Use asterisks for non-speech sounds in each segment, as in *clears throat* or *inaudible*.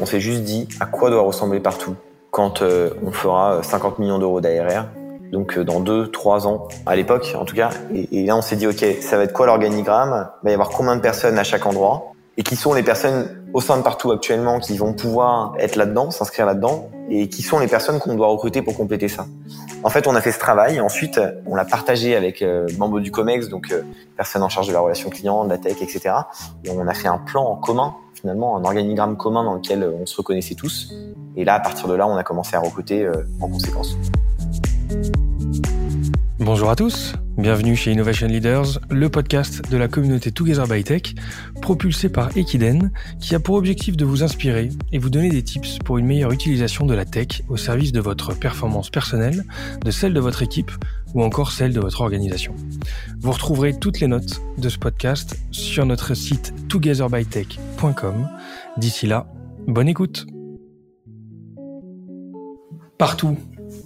On s'est juste dit à quoi doit ressembler partout quand euh, on fera 50 millions d'euros d'ARR, donc euh, dans 2, 3 ans, à l'époque en tout cas. Et, là on s'est dit ok, ça va être quoi l'organigramme? Il va y avoir combien de personnes à chaque endroit? Et qui sont les personnes au sein de partout actuellement qui vont pouvoir être là-dedans, s'inscrire là-dedans Et qui sont les personnes qu'on doit recruter pour compléter ça En fait on a fait ce travail, ensuite on l'a partagé avec euh, membres du COMEX, donc euh, personnes en charge de la relation client, de la tech, etc. Et on a fait un plan en commun finalement un organigramme commun dans lequel on se reconnaissait tous. Et là, à partir de là, on a commencé à recruter euh, en conséquence. Bonjour à tous, bienvenue chez Innovation Leaders, le podcast de la communauté Together by Tech, propulsé par Equiden, qui a pour objectif de vous inspirer et vous donner des tips pour une meilleure utilisation de la tech au service de votre performance personnelle, de celle de votre équipe ou encore celle de votre organisation. Vous retrouverez toutes les notes de ce podcast sur notre site togetherbytech.com. D'ici là, bonne écoute. Partout,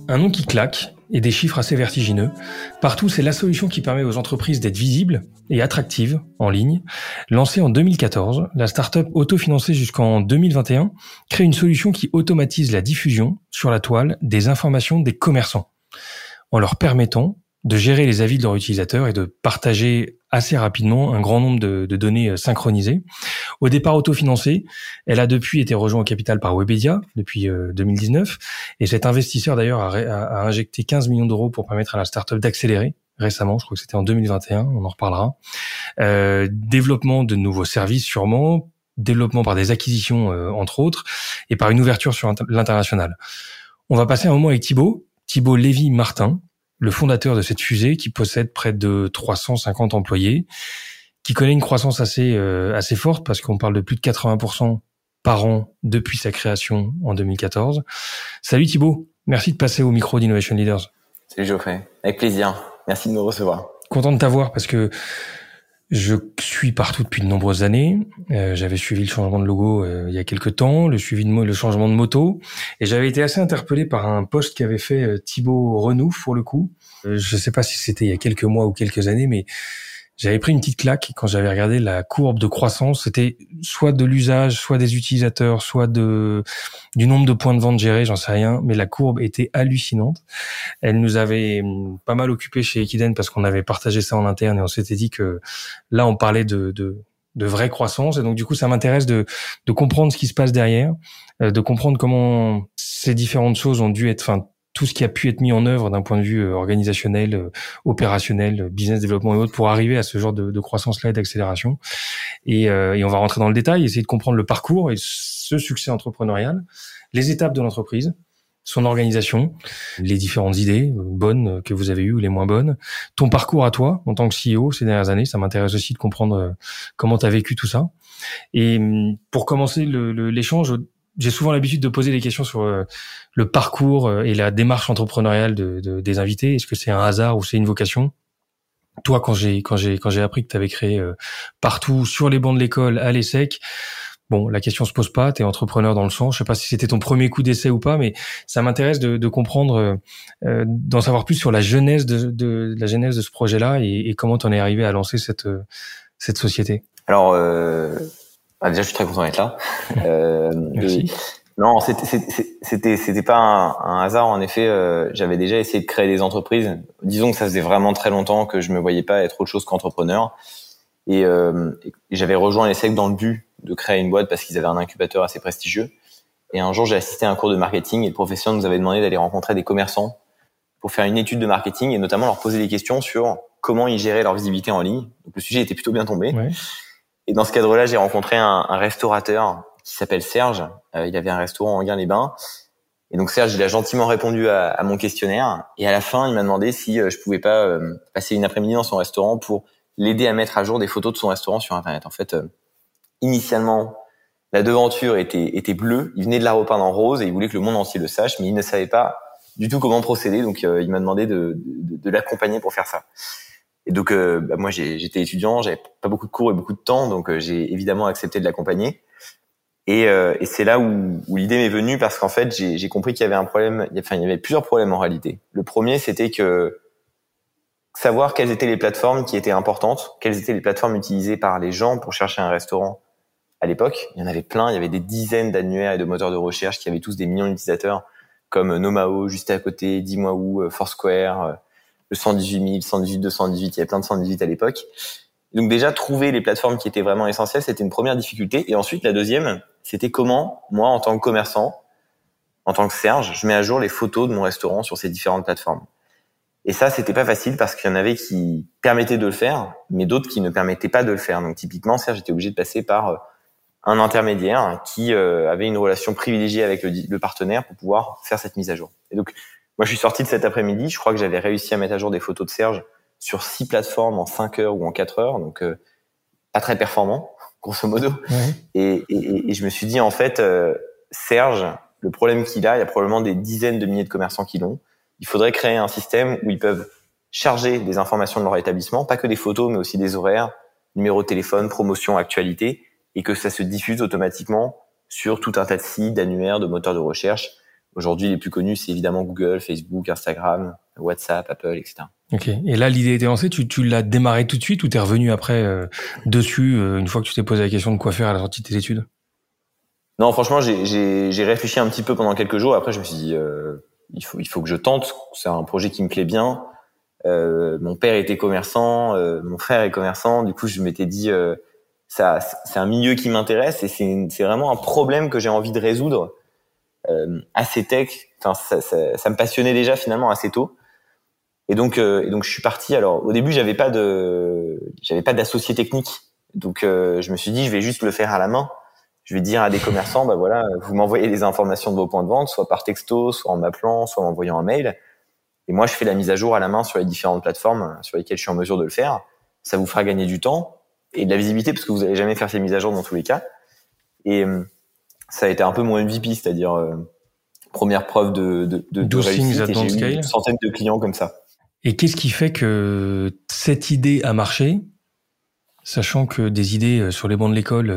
un nom qui claque et des chiffres assez vertigineux. Partout, c'est la solution qui permet aux entreprises d'être visibles et attractives en ligne. Lancée en 2014, la startup autofinancée jusqu'en 2021 crée une solution qui automatise la diffusion sur la toile des informations des commerçants en leur permettant de gérer les avis de leurs utilisateurs et de partager assez rapidement un grand nombre de, données euh, synchronisées. Au départ autofinancée, elle a depuis été rejointe au capital par Webedia depuis 2019 euh, et cet investisseur d'ailleurs a, injecté 15 millions d'euros pour permettre à la startup d'accélérer récemment, je crois que c'était en 2021, on en reparlera. Euh, développement de nouveaux services sûrement, développement par des acquisitions entre autres et par une ouverture sur l'international. On va passer un moment avec Thibaut, Thibaut Lévy-Martin, le fondateur de cette fusée qui possède près de 350 employés, qui connaît une croissance assez euh, assez forte parce qu'on parle de plus de 80% par an depuis sa création en 2014. Salut Thibaut, merci de passer au micro d'Innovation Leaders. Salut Geoffrey, avec plaisir. Merci de me recevoir. Content de t'avoir parce que je suis partout depuis de nombreuses années. Euh, j'avais suivi le changement de logo euh, il y a quelques temps, le suivi de le changement de moto, et j'avais été assez interpellé par un post qu'avait fait euh, Thibaut Renouf pour le coup. je ne sais pas si c'était il y a quelques mois ou quelques années, mais j'avais pris une petite claque quand j'avais regardé la courbe de croissance. C'était soit de l'usage, soit des utilisateurs, soit de du nombre de points de vente gérés, j'en sais rien. Mais la courbe était hallucinante. Elle nous avait hum, pas mal occupé chez Equiden parce qu'on avait partagé ça en interne et on s'était dit que là, on parlait de, de de vraie croissance. Et donc, du coup, ça m'intéresse de, de comprendre ce qui se passe derrière, euh, de comprendre comment ces différentes choses ont dû être, enfin, tout ce qui a pu être mis en œuvre d'un point de vue euh, organisationnel, euh, opérationnel, euh, business développement et autres pour arriver à ce genre de, croissance-là et d'accélération. Et, et, on va rentrer dans le détail, essayer de comprendre le parcours et ce succès entrepreneurial, les étapes de l'entreprise, son organisation, les différentes idées bonnes que vous avez eues ou les moins bonnes, ton parcours à toi en tant que CEO ces dernières années. Ça m'intéresse aussi de comprendre comment tu as vécu tout ça. Et hum, pour commencer l'échange, j'ai souvent l'habitude de poser des questions sur euh, le parcours euh, et la démarche entrepreneuriale de, des invités. Est-ce que c'est un hasard ou c'est une vocation? Toi, quand j'ai quand j'ai quand j'ai appris que tu avais créé euh, partout sur les bancs de l'école à l'ESSEC, bon, la question se pose pas. Tu es entrepreneur dans le sens. Je sais pas si c'était ton premier coup d'essai ou pas, mais ça m'intéresse de, de, comprendre, d'en savoir plus sur la genèse de, la genèse de ce projet-là et, et comment tu en es arrivé à lancer cette cette société. Alors. Ah, déjà, je suis très content d'être là. *laughs* Euh, Merci. non, c'était c'était pas un, hasard. En effet, euh, j'avais déjà essayé de créer des entreprises. Disons que ça faisait vraiment très longtemps que je me voyais pas être autre chose qu'entrepreneur. Et, euh, j'avais rejoint les SEC dans le but de créer une boîte parce qu'ils avaient un incubateur assez prestigieux. Et un jour, j'ai assisté à un cours de marketing et le professeur nous avait demandé d'aller rencontrer des commerçants pour faire une étude de marketing et notamment leur poser des questions sur comment ils géraient leur visibilité en ligne. Donc le sujet était plutôt bien tombé. Ouais. Et dans ce cadre-là, j'ai rencontré un, un, restaurateur qui s'appelle Serge. Euh, il avait un restaurant en Guin-les-Bains. Et donc Serge, il a gentiment répondu à, à, mon questionnaire. Et à la fin, il m'a demandé si euh, je pouvais pas euh, passer une après-midi dans son restaurant pour l'aider à mettre à jour des photos de son restaurant sur Internet. En fait, initialement, la devanture était, était bleue. Il venait de la repeindre en rose et il voulait que le monde entier le sache, mais il ne savait pas du tout comment procéder. Donc, il m'a demandé de, de, de l'accompagner pour faire ça. Et donc, euh, bah, moi, j'étais étudiant, j'avais pas beaucoup de cours et beaucoup de temps, donc euh, j'ai évidemment accepté de l'accompagner. Et, euh, et c'est là où, où l'idée m'est venue parce qu'en fait, j'ai compris qu'il y avait un problème. Enfin, il y avait plusieurs problèmes en réalité. Le premier, c'était que savoir quelles étaient les plateformes qui étaient importantes, quelles étaient les plateformes utilisées par les gens pour chercher un restaurant à l'époque. Il y en avait plein, il y avait des dizaines d'annuaires et de moteurs de recherche qui avaient tous des millions d'utilisateurs, comme Nomao, juste à côté, Dis-moi où, Foursquare, le 118 000, 118 218, il y avait plein de 118 à l'époque. Donc déjà, trouver les plateformes qui étaient vraiment essentielles, c'était une première difficulté. Et ensuite, la deuxième, c'était comment, moi, en tant que commerçant, en tant que Serge, je mets à jour les photos de mon restaurant sur ces différentes plateformes. Et ça, c'était pas facile parce qu'il y en avait qui permettaient de le faire, mais d'autres qui ne permettaient pas de le faire. Donc typiquement, Serge était obligé de passer par euh, un intermédiaire qui euh, avait une relation privilégiée avec le, partenaire pour pouvoir faire cette mise à jour. Et donc, moi, je suis sorti de cet après-midi. Je crois que j'avais réussi à mettre à jour des photos de Serge sur six plateformes en 5 heures ou en 4 heures. Donc, euh, pas très performant, *laughs* grosso modo. Et, et, et, je me suis dit, en fait, Serge, le problème qu'il a, il y a probablement des dizaines de milliers de commerçants qui l'ont il faudrait créer un système où ils peuvent charger des informations de leur établissement, pas que des photos, mais aussi des horaires, numéro de téléphone, promotion, actualité, et que ça se diffuse automatiquement sur tout un tas de sites, d'annuaires, de moteurs de recherche. Aujourd'hui, les plus connus, c'est évidemment Google, Facebook, Instagram, WhatsApp, Apple, etc. Ok. Et là, l'idée était lancée. Tu, tu l'as démarré tout de suite ou t'es revenu après euh, dessus euh, une fois que tu t'es posé la question de quoi faire à la sortie de tes études? Non, franchement, j'ai réfléchi un petit peu pendant quelques jours. Après, je me suis dit, euh, il faut, il faut que je tente. C'est un projet qui me plaît bien. Euh, mon père était commerçant, euh, mon frère est commerçant. Du coup, je m'étais dit, euh, ça, c'est un milieu qui m'intéresse et c'est, c'est vraiment un problème que j'ai envie de résoudre. Euh, assez tech, enfin, ça, ça, ça, me passionnait déjà finalement assez tôt. Et donc, euh, et donc, je suis parti. Alors, au début, j'avais pas de, j'avais pas d'associé technique. Donc, je me suis dit, je vais juste le faire à la main je vais dire à des commerçants, bah voilà, vous m'envoyez les informations de vos points de vente, soit par texto, soit en m'appelant, soit en envoyant un mail. Et moi, je fais la mise à jour à la main sur les différentes plateformes sur lesquelles je suis en mesure de le faire. Ça vous fera gagner du temps et de la visibilité parce que vous n'allez jamais faire ces mises à jour dans tous les cas. Et euh, ça a été un peu mon MVP, c'est-à-dire euh, première preuve de, de, de, de réussite. J'ai eu une centaine de clients comme ça. Et qu'est-ce qui fait que cette idée a marché, sachant que des idées euh, sur les bancs de l'école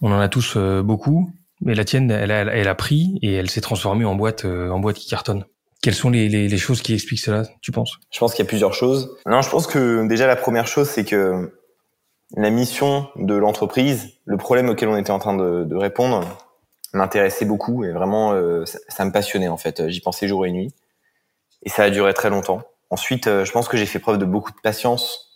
on en a tous euh, beaucoup, mais la tienne, elle a, elle a pris et elle s'est transformée en boîte, euh, en boîte qui cartonne. Quelles sont les, les, les, choses qui expliquent cela, tu penses? Je pense qu'il y a plusieurs choses. Non, je pense que déjà la première chose, c'est que la mission de l'entreprise, le problème auquel on était en train de, de répondre, m'intéressait beaucoup et vraiment, euh, ça, ça, me passionnait en fait. J'y pensais jour et nuit et ça a duré très longtemps. Ensuite, je pense que j'ai fait preuve de beaucoup de patience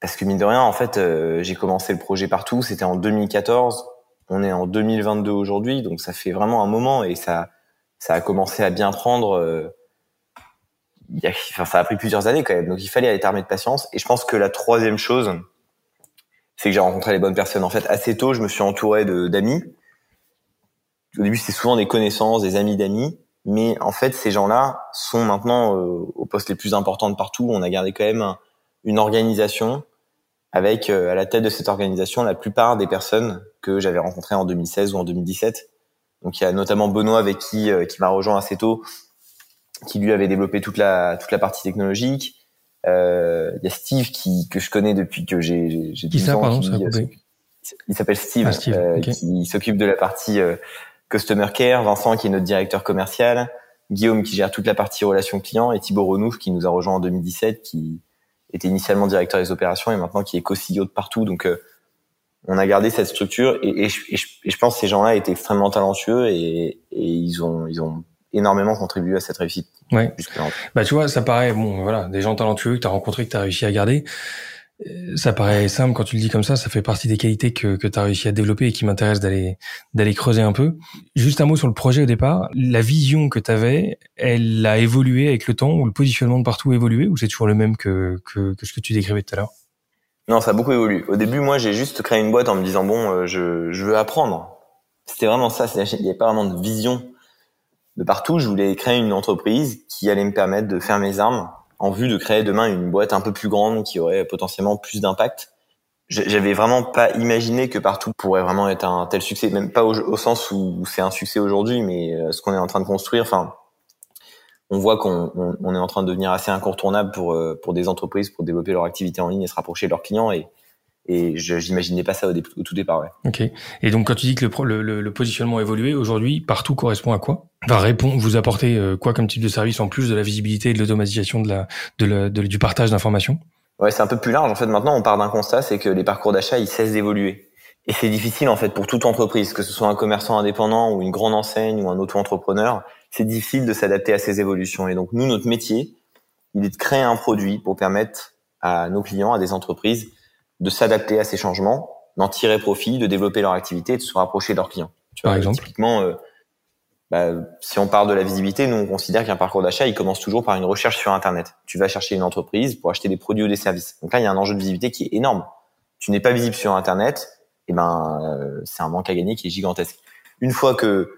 parce que mine de rien, en fait, euh, j'ai commencé le projet partout. C'était en 2014. On est en 2022 aujourd'hui, donc ça fait vraiment un moment et ça, ça a commencé à bien prendre. Il a, enfin, ça a pris plusieurs années quand même. Donc il fallait être armé de patience. Et je pense que la troisième chose, c'est que j'ai rencontré les bonnes personnes. En fait, assez tôt, je me suis entouré d'amis. Au début, c'était souvent des connaissances, des amis d'amis. Mais en fait, ces gens-là sont maintenant euh, aux postes les plus importants de partout. On a gardé quand même une organisation avec euh, à la tête de cette organisation la plupart des personnes que j'avais rencontrées en 2016 ou en 2017. Donc il y a notamment Benoît avec qui euh, qui m'a rejoint assez tôt, qui lui avait développé toute la toute la partie technologique. Euh, il y a Steve qui que je connais depuis que j'ai j'ai 10 ans. Pardon, qui, il s'appelle Steve, ah, Steve qui s'occupe de la partie customer care. Vincent qui est notre directeur commercial. Guillaume qui gère toute la partie relations clients et Thibaut Renouf qui nous a rejoint en 2017 qui était initialement directeur des opérations et maintenant qui est co-CEO de partout. Donc, euh, on a gardé cette structure et, et, je, et, je, pense que ces gens-là étaient extrêmement talentueux et, et, ils ont ils ont énormément contribué à cette réussite. Ouais. Bah tu vois, ça paraît bon, voilà, des gens talentueux que tu as rencontrés, que tu as réussi à garder. Ça paraît simple quand tu le dis comme ça, ça fait partie des qualités que, que tu as réussi à développer et qui m'intéresse d'aller d'aller creuser un peu. Juste un mot sur le projet au départ. La vision que tu avais, elle a évolué avec le temps ou le positionnement de partout a évolué ou c'est toujours le même que, que, que ce que tu décrivais tout à l'heure? Non, ça a beaucoup évolué. Au début, moi, j'ai juste créé une boîte en me disant bon, euh, je, je veux apprendre. C'était vraiment ça. Il n'y avait pas vraiment de vision de partout. Je voulais créer une entreprise qui allait me permettre de faire mes armes en vue de créer demain une boîte un peu plus grande qui aurait potentiellement plus d'impact. J'avais vraiment pas imaginé que partout pourrait vraiment être un tel succès, même pas au, sens où c'est un succès aujourd'hui, mais euh, ce qu'on est en train de construire. Enfin, on voit qu'on on, est en train de devenir assez incontournable pour euh, pour des entreprises pour développer leur activité en ligne et se rapprocher de leurs clients et et je n'imaginais pas ça au, tout départ. Ouais. Ok. Et donc quand tu dis que le, le, le positionnement a évolué aujourd'hui, partout correspond à quoi? Enfin, répond, vous apportez euh, quoi comme type de service en plus de la visibilité et de l'automatisation de la, de la du partage d'informations? Ouais, c'est un peu plus large. En fait, maintenant, on part d'un constat, c'est que les parcours d'achat, ils cessent d'évoluer. Et c'est difficile en fait pour toute entreprise, que ce soit un commerçant indépendant ou une grande enseigne ou un auto-entrepreneur, c'est difficile de s'adapter à ces évolutions. Et donc nous, notre métier, il est de créer un produit pour permettre à nos clients, à des entreprises, de s'adapter à ces changements, d'en tirer profit, de développer leur activité et de se rapprocher de leurs clients. Tu Par exemple Typiquement, euh, bah, si on parle de la visibilité, nous on considère qu'un parcours d'achat, il commence toujours par une recherche sur Internet. Tu vas chercher une entreprise pour acheter des produits ou des services. Donc là, il y a un enjeu de visibilité qui est énorme. Tu n'es pas visible sur Internet, et eh ben euh, c'est un manque à gagner qui est gigantesque. Une fois que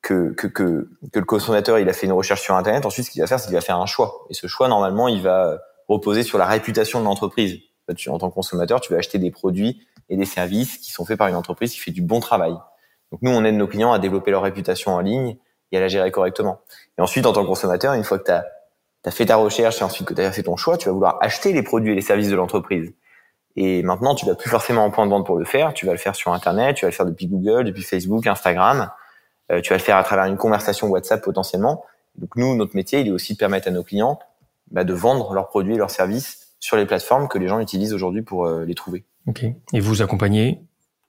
que, que, que, que le consommateur il a fait une recherche sur Internet, ensuite ce qu'il va faire, c'est qu'il va faire un choix. Et ce choix, normalement, il va reposer sur la réputation de l'entreprise. Tu, en tant que consommateur, tu vas acheter des produits et des services qui sont faits par une entreprise qui fait du bon travail. Donc nous, on aide nos clients à développer leur réputation en ligne et à la gérer correctement. Et ensuite, en tant que consommateur, une fois que tu as, fait ta recherche et ensuite que tu as fait ton choix, tu vas vouloir acheter les produits et les services de l'entreprise. Et maintenant, tu vas plus forcément en point de vente pour le faire. Tu vas le faire sur Internet, tu vas le faire depuis Google, depuis Facebook, Instagram. Euh, tu vas le faire à travers une conversation WhatsApp potentiellement. Donc nous, notre métier, il est aussi de permettre à nos clients bah, de vendre leurs produits et leurs services sur les plateformes que les gens utilisent aujourd'hui pour euh, les trouver. Ok. Et vous accompagnez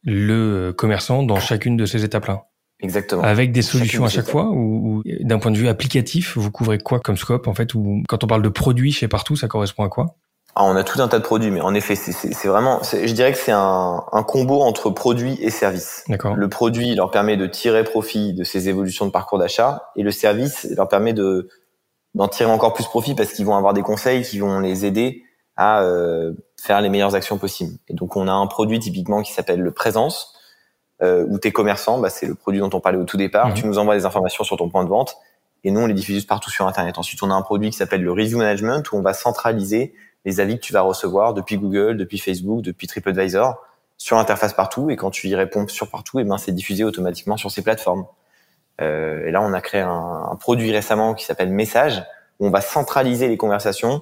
le commerçant dans chacune de ces étapes-là? Exactement. Avec des solutions à chaque fois ou, d'un point de vue applicatif, vous couvrez quoi comme scope en fait ou quand on parle de produits chez partout, ça correspond à quoi? Ah, on a tout un tas de produits, mais en effet, c'est vraiment, je dirais que c'est un, un, combo entre produits et services. Le produit leur permet de tirer profit de ces évolutions de parcours d'achat, et le service leur permet de d'en tirer encore plus profit parce qu'ils vont avoir des conseils qui vont les aider à euh, faire les meilleures actions possibles. Et donc, on a un produit typiquement qui s'appelle le présence, euh, où tes commerçants, bah, c'est le produit dont on parlait au tout départ. Mhm. Tu nous envoies des informations sur ton point de vente, et nous, on les diffuse partout sur Internet. Ensuite, on a un produit qui s'appelle le review management, où on va centraliser les avis que tu vas recevoir depuis Google, depuis Facebook, depuis TripAdvisor sur interface partout et quand tu y réponds sur partout, et eh ben c'est diffusé automatiquement sur ces plateformes. Euh, et là, on a créé un, un produit récemment qui s'appelle Message où on va centraliser les conversations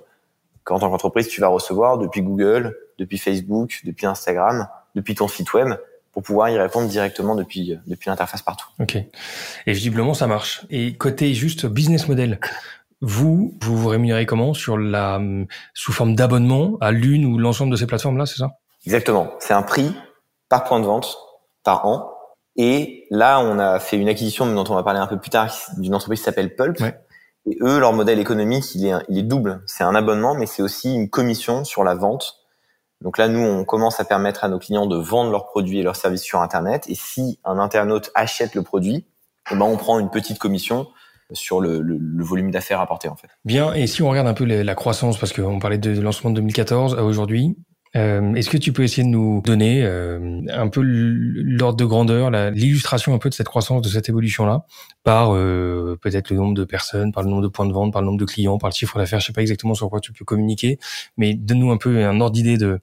qu'en tant qu'entreprise tu vas recevoir depuis Google, depuis Facebook, depuis Instagram, depuis ton site web pour pouvoir y répondre directement depuis depuis l'interface partout. Ok. Et visiblement ça marche. Et côté juste business model, vous, vous vous rémunérez comment sur la sous forme d'abonnement à l'une ou l'ensemble de ces plateformes-là, c'est ça? Exactement. C'est un prix par point de vente par an. Et là, on a fait une acquisition dont on va parler un peu plus tard d'une entreprise qui s'appelle Pulp. Et eux, leur modèle économique, il est, il est double. C'est un abonnement, mais c'est aussi une commission sur la vente. Donc là, nous, on commence à permettre à nos clients de vendre leurs produits et leurs services sur Internet. Et si un internaute achète le produit, eh ben, on prend une petite commission sur le, le, volume d'affaires apporté en fait. Bien, et si on regarde un peu la croissance, parce qu'on parlait de lancement de 2014 à aujourd'hui, euh, Est-ce que tu peux essayer de nous donner euh, un peu l'ordre de grandeur, l'illustration un peu de cette croissance, de cette évolution-là, par euh, peut-être le nombre de personnes, par le nombre de points de vente, par le nombre de clients, par le chiffre d'affaires Je sais pas exactement sur quoi tu peux communiquer, mais donne-nous un peu un ordre d'idée de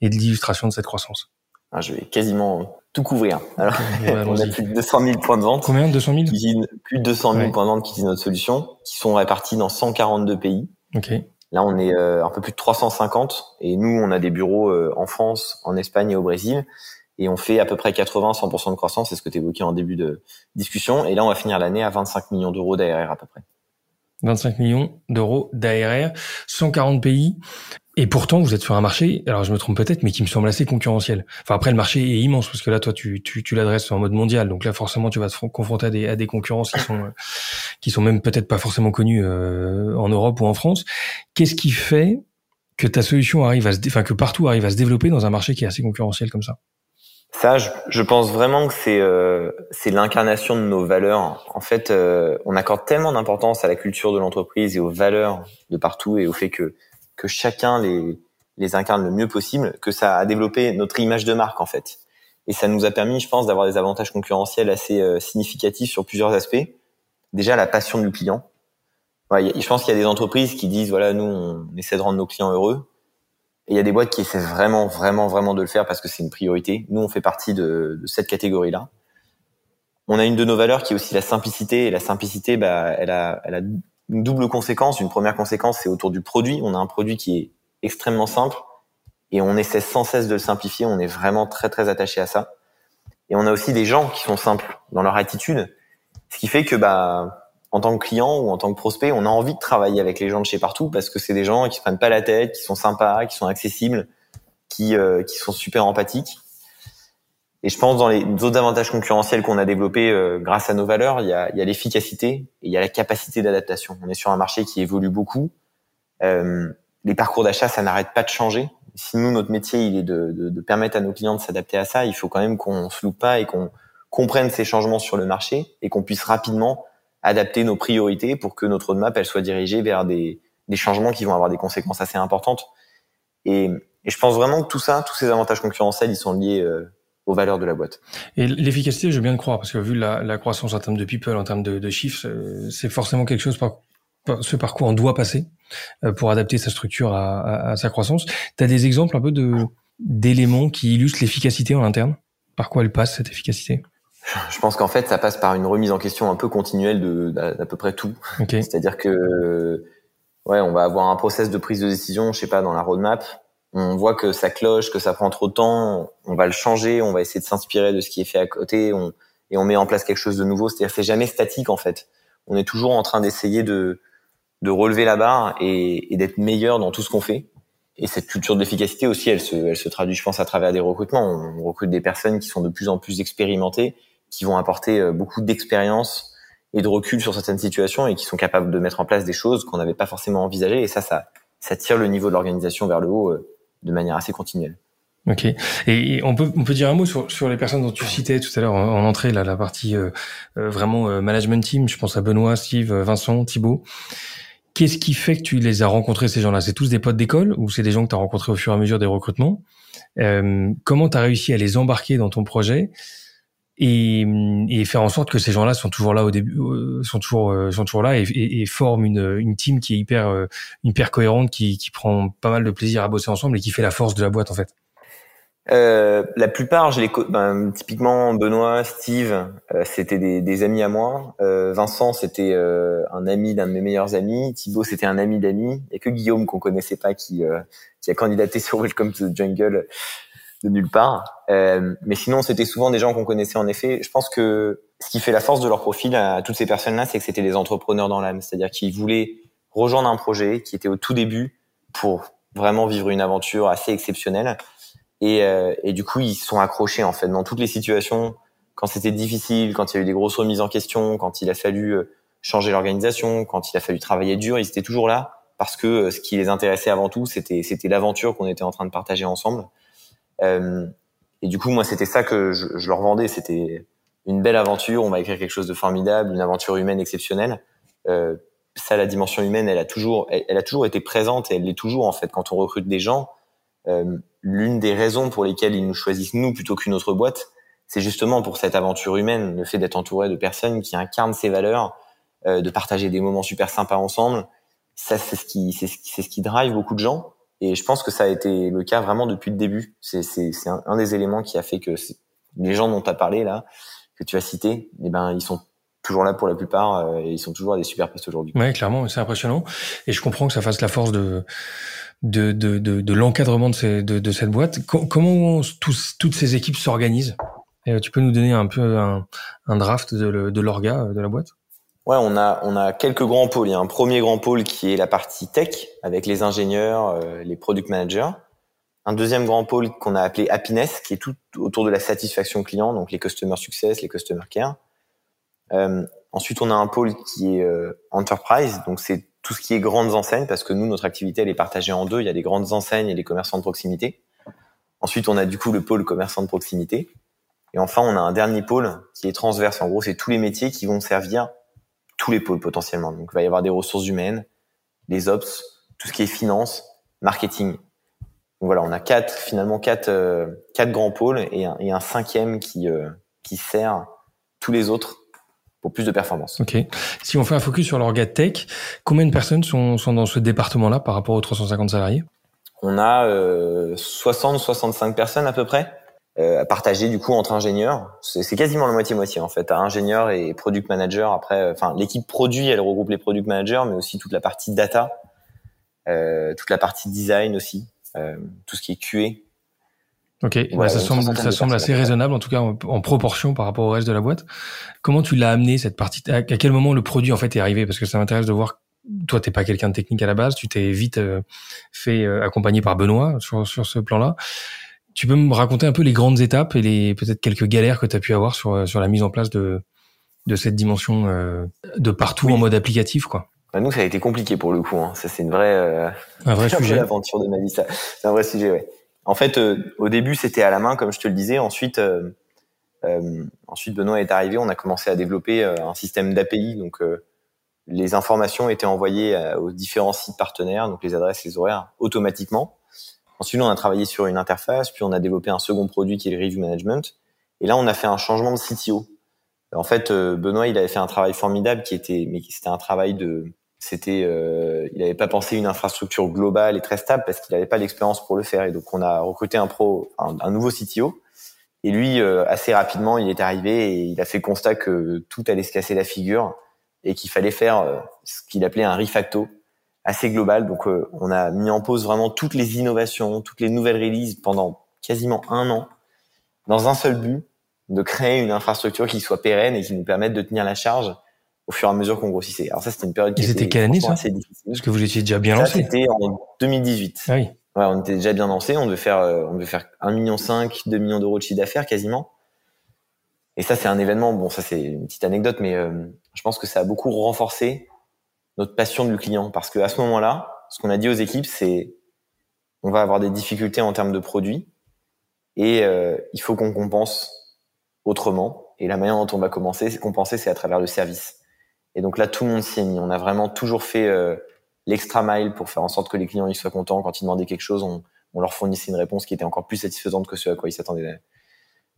et de l'illustration de cette croissance. Ah, je vais quasiment tout couvrir. Alors, *laughs* on a plus de 200 000 points de vente. Combien 200 000 Plus de 200 000 points de vente qui utilisent notre solution, qui sont répartis dans 142 pays. Ok. Là, on est euh, un peu plus de 350 et nous, on a des bureaux euh, en France, en Espagne et au Brésil et on fait à peu près 80-100% de croissance, c'est ce que tu évoquais en début de discussion. Et là, on va finir l'année à 25 millions d'euros d'ARR à peu près. 25 millions d'euros d'ARR, 140 pays. Et pourtant, vous êtes sur un marché, alors je me trompe peut-être, mais qui me semble assez concurrentiel. Enfin, après, le marché est immense, parce que là, toi, tu, tu, tu l'adresses en mode mondial. Donc là, forcément, tu vas te confronter à des, à des concurrences qui sont, qui sont même peut-être pas forcément connues euh, en Europe ou en France. Qu'est-ce qui fait que ta solution arrive à se, enfin, que partout arrive à se développer dans un marché qui est assez concurrentiel comme ça? Ça, je, je, pense vraiment que c'est, euh, l'incarnation de nos valeurs. En fait, euh, on accorde tellement d'importance à la culture de l'entreprise et aux valeurs de partout et au fait que que chacun les, les incarne le mieux possible, que ça a développé notre image de marque en fait. Et ça nous a permis, je pense, d'avoir des avantages concurrentiels assez euh, significatifs sur plusieurs aspects. Déjà, la passion du client. Ouais, je pense qu'il y a des entreprises qui disent, voilà, nous, on essaie de rendre nos clients heureux. Et il y a des boîtes qui essaient vraiment, vraiment, vraiment de le faire parce que c'est une priorité. Nous, on fait partie de, de cette catégorie-là. On a une de nos valeurs qui est aussi la simplicité. Et la simplicité, bah, elle a, elle a une double conséquence. Une première conséquence, c'est autour du produit. On a un produit qui est extrêmement simple et on essaie sans cesse de le simplifier. On est vraiment très très attaché à ça. Et on a aussi des gens qui sont simples dans leur attitude, ce qui fait que bah en tant que client ou en tant que prospect, on a envie de travailler avec les gens de chez partout parce que c'est des gens qui se prennent pas la tête, qui sont sympas, qui sont accessibles, qui euh, qui sont super empathiques. Et je pense dans les autres avantages concurrentiels qu'on a développés euh, grâce à nos valeurs, il y a, y a l'efficacité et il y a la capacité d'adaptation. On est sur un marché qui évolue beaucoup. Euh, les parcours d'achat, ça n'arrête pas de changer. Si nous, notre métier, il est de, de, de permettre à nos clients de s'adapter à ça, il faut quand même qu'on se loupe pas et qu'on comprenne ces changements sur le marché et qu'on puisse rapidement adapter nos priorités pour que notre roadmap elle soit dirigée vers des, des changements qui vont avoir des conséquences assez importantes. Et, et, je pense vraiment que tout ça, tous ces avantages concurrentiels, ils sont liés euh, aux valeurs de la boîte. Et l'efficacité, je veux bien le croire, parce que vu la, la, croissance en termes de people, en termes de, de chiffres, euh, c'est forcément quelque chose par, ce parcours on doit passer euh, pour adapter sa structure à, à, à sa croissance. Tu as des exemples un peu de d'éléments qui illustrent l'efficacité en interne? Par quoi elle passe cette efficacité? Je pense qu'en fait, ça passe par une remise en question un peu continuelle de d'à peu près tout. Okay. C'est-à-dire que ouais, on va avoir un process de prise de décision, je sais pas, dans la roadmap on voit que ça cloche, que ça prend trop de temps, on va le changer, on va essayer de s'inspirer de ce qui est fait à côté, on, et on met en place quelque chose de nouveau. C'est-à-dire c'est jamais statique en fait. On est toujours en train d'essayer de, de relever la barre et, et d'être meilleur dans tout ce qu'on fait. Et cette culture d'efficacité aussi, elle se, elle se traduit, je pense, à travers des recrutements. On recrute des personnes qui sont de plus en plus expérimentées, qui vont apporter euh, beaucoup d'expérience et de recul sur certaines situations et qui sont capables de mettre en place des choses qu'on n'avait pas forcément envisagées. Et ça, ça, ça tire le niveau de l'organisation vers le haut euh, de manière assez continuelle. Ok. Et on peut on peut dire un mot sur sur les personnes dont tu citais tout à l'heure en, entrée là la partie euh, euh, vraiment euh, management team. Je pense à Benoît, Steve, Vincent, Thibaut. Qu'est-ce qui fait que tu les as rencontrés ces gens-là? C'est tous des potes d'école ou c'est des gens que tu as rencontrés au fur et à mesure des recrutements? Comment tu as réussi à les embarquer dans ton projet? Et, et, faire en sorte que ces gens-là sont toujours là au début, euh, sont toujours euh, sont toujours là et, et, et, forment une, une team qui est hyper euh, hyper cohérente, qui, qui prend pas mal de plaisir à bosser ensemble et qui fait la force de la boîte en fait. Euh, la plupart, je les ben, typiquement Benoît, Steve, c'était des, des, amis à moi. Vincent, c'était un ami d'un de mes meilleurs amis. Thibaut, c'était un ami d'amis. A que Guillaume qu'on connaissait pas qui qui a candidaté sur Welcome to the Jungle de nulle part. Euh, mais sinon, c'était souvent des gens qu'on connaissait en effet. Je pense que ce qui fait la force de leur profil à toutes ces personnes-là, c'est que c'était des entrepreneurs dans l'âme, c'est-à-dire qu'ils voulaient rejoindre un projet qui était au tout début pour vraiment vivre une aventure assez exceptionnelle. Et, euh, et du coup, ils sont accrochés en fait dans toutes les situations. Quand c'était difficile, quand il y a eu des grosses remises en question, quand il a fallu euh, changer l'organisation, quand il a fallu travailler dur, ils étaient toujours là parce que euh, ce qui les intéressait avant tout, c'était c'était l'aventure qu'on était en train de partager ensemble. Euh, et du coup, moi, c'était ça que je, je leur vendais. C'était une belle aventure. On va écrire quelque chose de formidable, une aventure humaine exceptionnelle. Euh, ça, la dimension humaine, elle a toujours, elle, a toujours été présente et elle l'est toujours en fait. Quand on recrute des gens, euh, l'une des raisons pour lesquelles ils nous choisissent nous plutôt qu'une autre boîte, c'est justement pour cette aventure humaine, le fait d'être entouré de personnes qui incarnent ces valeurs, euh, de partager des moments super sympas ensemble. Ça, c'est ce qui, c'est ce, ce qui drive beaucoup de gens. Et je pense que ça a été le cas vraiment depuis le début. C'est un, des éléments qui a fait que les gens dont tu as parlé là, que tu as cité, eh ben ils sont toujours là pour la plupart euh, et ils sont toujours à des super postes aujourd'hui. Ouais, clairement, c'est impressionnant. Et je comprends que ça fasse la force de de, de, de, l'encadrement de, cette boîte. comment toutes ces équipes s'organisent? Tu peux nous donner un peu un, draft de, de l'orga de la boîte? Ouais, on a on a quelques grands pôles. Il y a un premier grand pôle qui est la partie tech avec les ingénieurs, euh, les product managers. Un deuxième grand pôle qu'on a appelé happiness, qui est tout autour de la satisfaction client, donc les customer success, les customer care. Euh, ensuite, on a un pôle qui est euh, enterprise, donc c'est tout ce qui est grandes enseignes, parce que nous, notre activité, elle est partagée en deux. Il y a les grandes enseignes et les commerçants de proximité. Ensuite, on a du coup le pôle commerçant de proximité. Et enfin, on a un dernier pôle qui est transverse. En gros, c'est tous les métiers qui vont servir tous les pôles potentiellement. Donc, il va y avoir des ressources humaines, les ops, tout ce qui est finance, marketing. Donc voilà, on a quatre, finalement quatre, euh, quatre grands pôles et un, et un cinquième qui, euh, qui sert tous les autres pour plus de performance. Ok. Si on fait un focus sur l'orga tech, combien de personnes sont, sont dans ce département-là par rapport aux 350 salariés? On a euh, 60-65 personnes à peu près euh, à partager du coup entre ingénieurs. C'est quasiment la moitié-moitié en fait, à ingénieurs et product manager. Après, euh, enfin l'équipe produit, elle regroupe les product managers, mais aussi toute la partie data, euh, toute la partie design aussi, euh, tout ce qui est QA. Ok, bah, ça semble, ça semble assez raisonnable en tout cas en, en, proportion par rapport au reste de la boîte. Comment tu l'as amené cette partie À quel moment le produit en fait est arrivé? Parce que ça m'intéresse de voir. Toi, t'es pas quelqu'un de technique à la base. Tu t'es vite euh, fait accompagner par Benoît sur, sur ce plan-là Tu peux me raconter un peu les grandes étapes et les peut-être quelques galères que tu as pu avoir sur sur la mise en place de de cette dimension euh, de partout en mode applicatif quoi? Bah nous ça a été compliqué pour le coup. Hein. Ça c'est une vraie euh, un vrai *laughs* sujet. L'aventure de ma vie, ça c'est un vrai sujet. Ouais. En fait, euh, au début c'était à la main comme je te le disais. Ensuite, euh, ensuite Benoît est arrivé. On a commencé à développer un système d'API. Donc les informations étaient envoyées aux différents sites partenaires, donc les adresses, les horaires, automatiquement. Ensuite, on a travaillé sur une interface, puis on a développé un second produit qui est le review management. Et là, on a fait un changement de CTO. En fait, Benoît, il avait fait un travail formidable qui était, mais c'était un travail de, c'était, euh, il n'avait pas pensé une infrastructure globale et très stable parce qu'il n'avait pas l'expérience pour le faire. Et donc on a recruté un pro, un, nouveau CTO. Et lui, euh, assez rapidement, il est arrivé et il a fait constat que tout allait se casser la figure et qu'il fallait faire euh, ce qu'il appelait un refacto assez global. Donc on a mis en pause vraiment toutes les innovations, toutes les nouvelles releases pendant quasiment un an dans un seul but de créer une infrastructure qui soit pérenne et qui nous permette de tenir la charge au fur et à mesure qu'on grossissait. Alors ça, c'était une période qui était quelle année ça assez difficile. Parce que vous étiez déjà bien lancé. C'était en 2018. Ah oui. Ouais, on était déjà bien lancé. On devait faire, euh, on devait faire 1 million 5, 2 millions d'euros de chiffre d'affaires quasiment. Et ça, c'est un événement. Bon, ça c'est une petite anecdote, mais euh, je pense que ça a beaucoup renforcé notre passion du client parce que à ce moment-là, ce qu'on a dit aux équipes, c'est on va avoir des difficultés en termes de produits et euh, il faut qu'on compense autrement. Et la manière dont on va commencer, compenser, c'est à travers le service. Et donc là, tout le monde s'y est mis. On a vraiment toujours fait euh, l'extra mile pour faire en sorte que les clients ils soient contents. Quand ils demandaient quelque chose, on, on, leur fournissait une réponse qui était encore plus satisfaisante que ce à quoi ils s'attendaient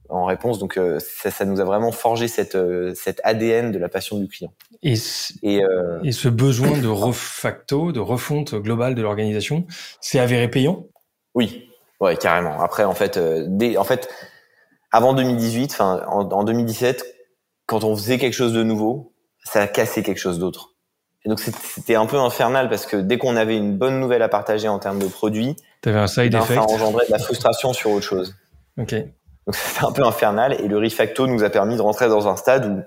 en réponse. Donc euh, ça, ça, nous a vraiment forgé cette, euh, cette ADN de la passion du client. Et, et, et ce besoin de refacto, de refonte globale de l'organisation, c'est avéré payant? Oui, ouais, carrément. Après, en fait, dès, en fait, avant 2018, enfin en, en 2017, quand on faisait quelque chose de nouveau, ça a cassé quelque chose d'autre. Et donc c'était un peu infernal parce que dès qu'on avait une bonne nouvelle à partager en termes de produits, T'avais un side effect. ça engendrait de la frustration sur autre chose. Ok. Donc *laughs* c'était un peu infernal et le refacto nous a permis de rentrer dans un stade où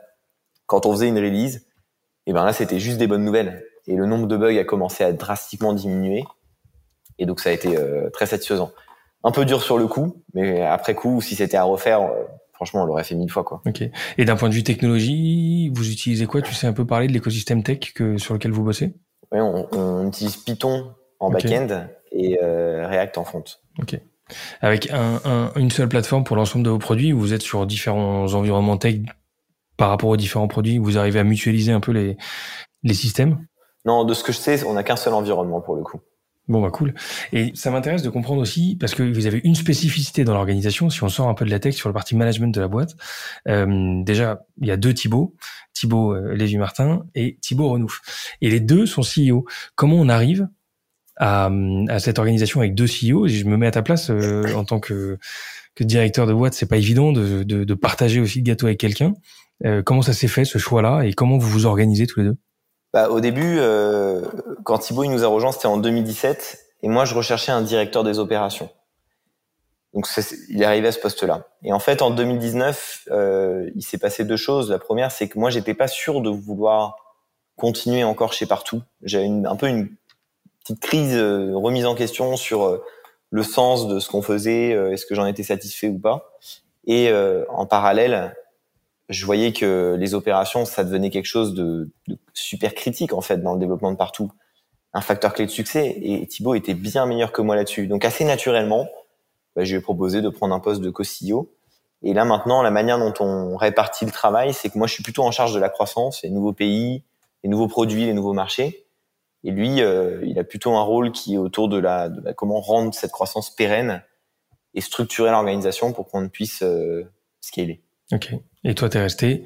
quand on faisait une release, et eh ben là c'était juste des bonnes nouvelles et le nombre de bugs a commencé à drastiquement diminuer et donc ça a été euh, très satisfaisant. Un peu dur sur le coup, mais après coup, si c'était à refaire, euh, franchement, on l'aurait fait mille fois, quoi. Ok. Et d'un point de vue technologie, vous utilisez quoi? Tu sais un peu parler de l'écosystème tech que, sur lequel vous bossez? Oui, on, on, utilise Python en back-end et euh, React en front. Ok. Avec un, un, une seule plateforme pour l'ensemble de vos produits, vous êtes sur différents environnements tech par rapport aux différents produits, vous arrivez à mutualiser un peu les, les systèmes? Non, de ce que je sais, on n'a qu'un seul environnement pour le coup. Bon bah cool. Et ça m'intéresse de comprendre aussi parce que vous avez une spécificité dans l'organisation. Si on sort un peu de la tech sur le partie management de la boîte, euh, déjà il y a deux Thibaut, Thibaut euh, Lévy-Martin et Thibaut Renouf. Et les deux sont CEO. Comment on arrive à, à cette organisation avec deux CEO Je me mets à ta place euh, en tant que, que directeur de boîte, c'est pas évident de, de, de, partager aussi le gâteau avec quelqu'un. Euh, comment ça s'est fait ce choix-là et comment vous vous organisez tous les deux? Bah, au début, euh, quand Thibaut il nous a rejoint, c'était en 2017, et moi je recherchais un directeur des opérations. Donc il est arrivé à ce poste-là. Et en fait, en 2019, euh, il s'est passé deux choses. La première, c'est que moi, j'étais pas sûr de vouloir continuer encore chez Partout. J'avais un peu une petite crise, euh, remise en question sur euh, le sens de ce qu'on faisait, euh, est-ce que j'en étais satisfait ou pas. Et en parallèle, je voyais que les opérations, ça devenait quelque chose de, de, super critique en fait dans le développement de partout, un facteur clé de succès. Et Thibaut était bien meilleur que moi là-dessus. Donc assez naturellement, bah, je lui ai proposé de prendre un poste de co-CEO. Et là maintenant, la manière dont on répartit le travail, c'est que moi je suis plutôt en charge de la croissance, les nouveaux pays, les nouveaux produits, les nouveaux marchés. Et lui, euh, il a plutôt un rôle qui est autour de la, de la comment rendre cette croissance pérenne et structurer l'organisation pour qu'on puisse euh, scaler. Ok. Et toi, tu es resté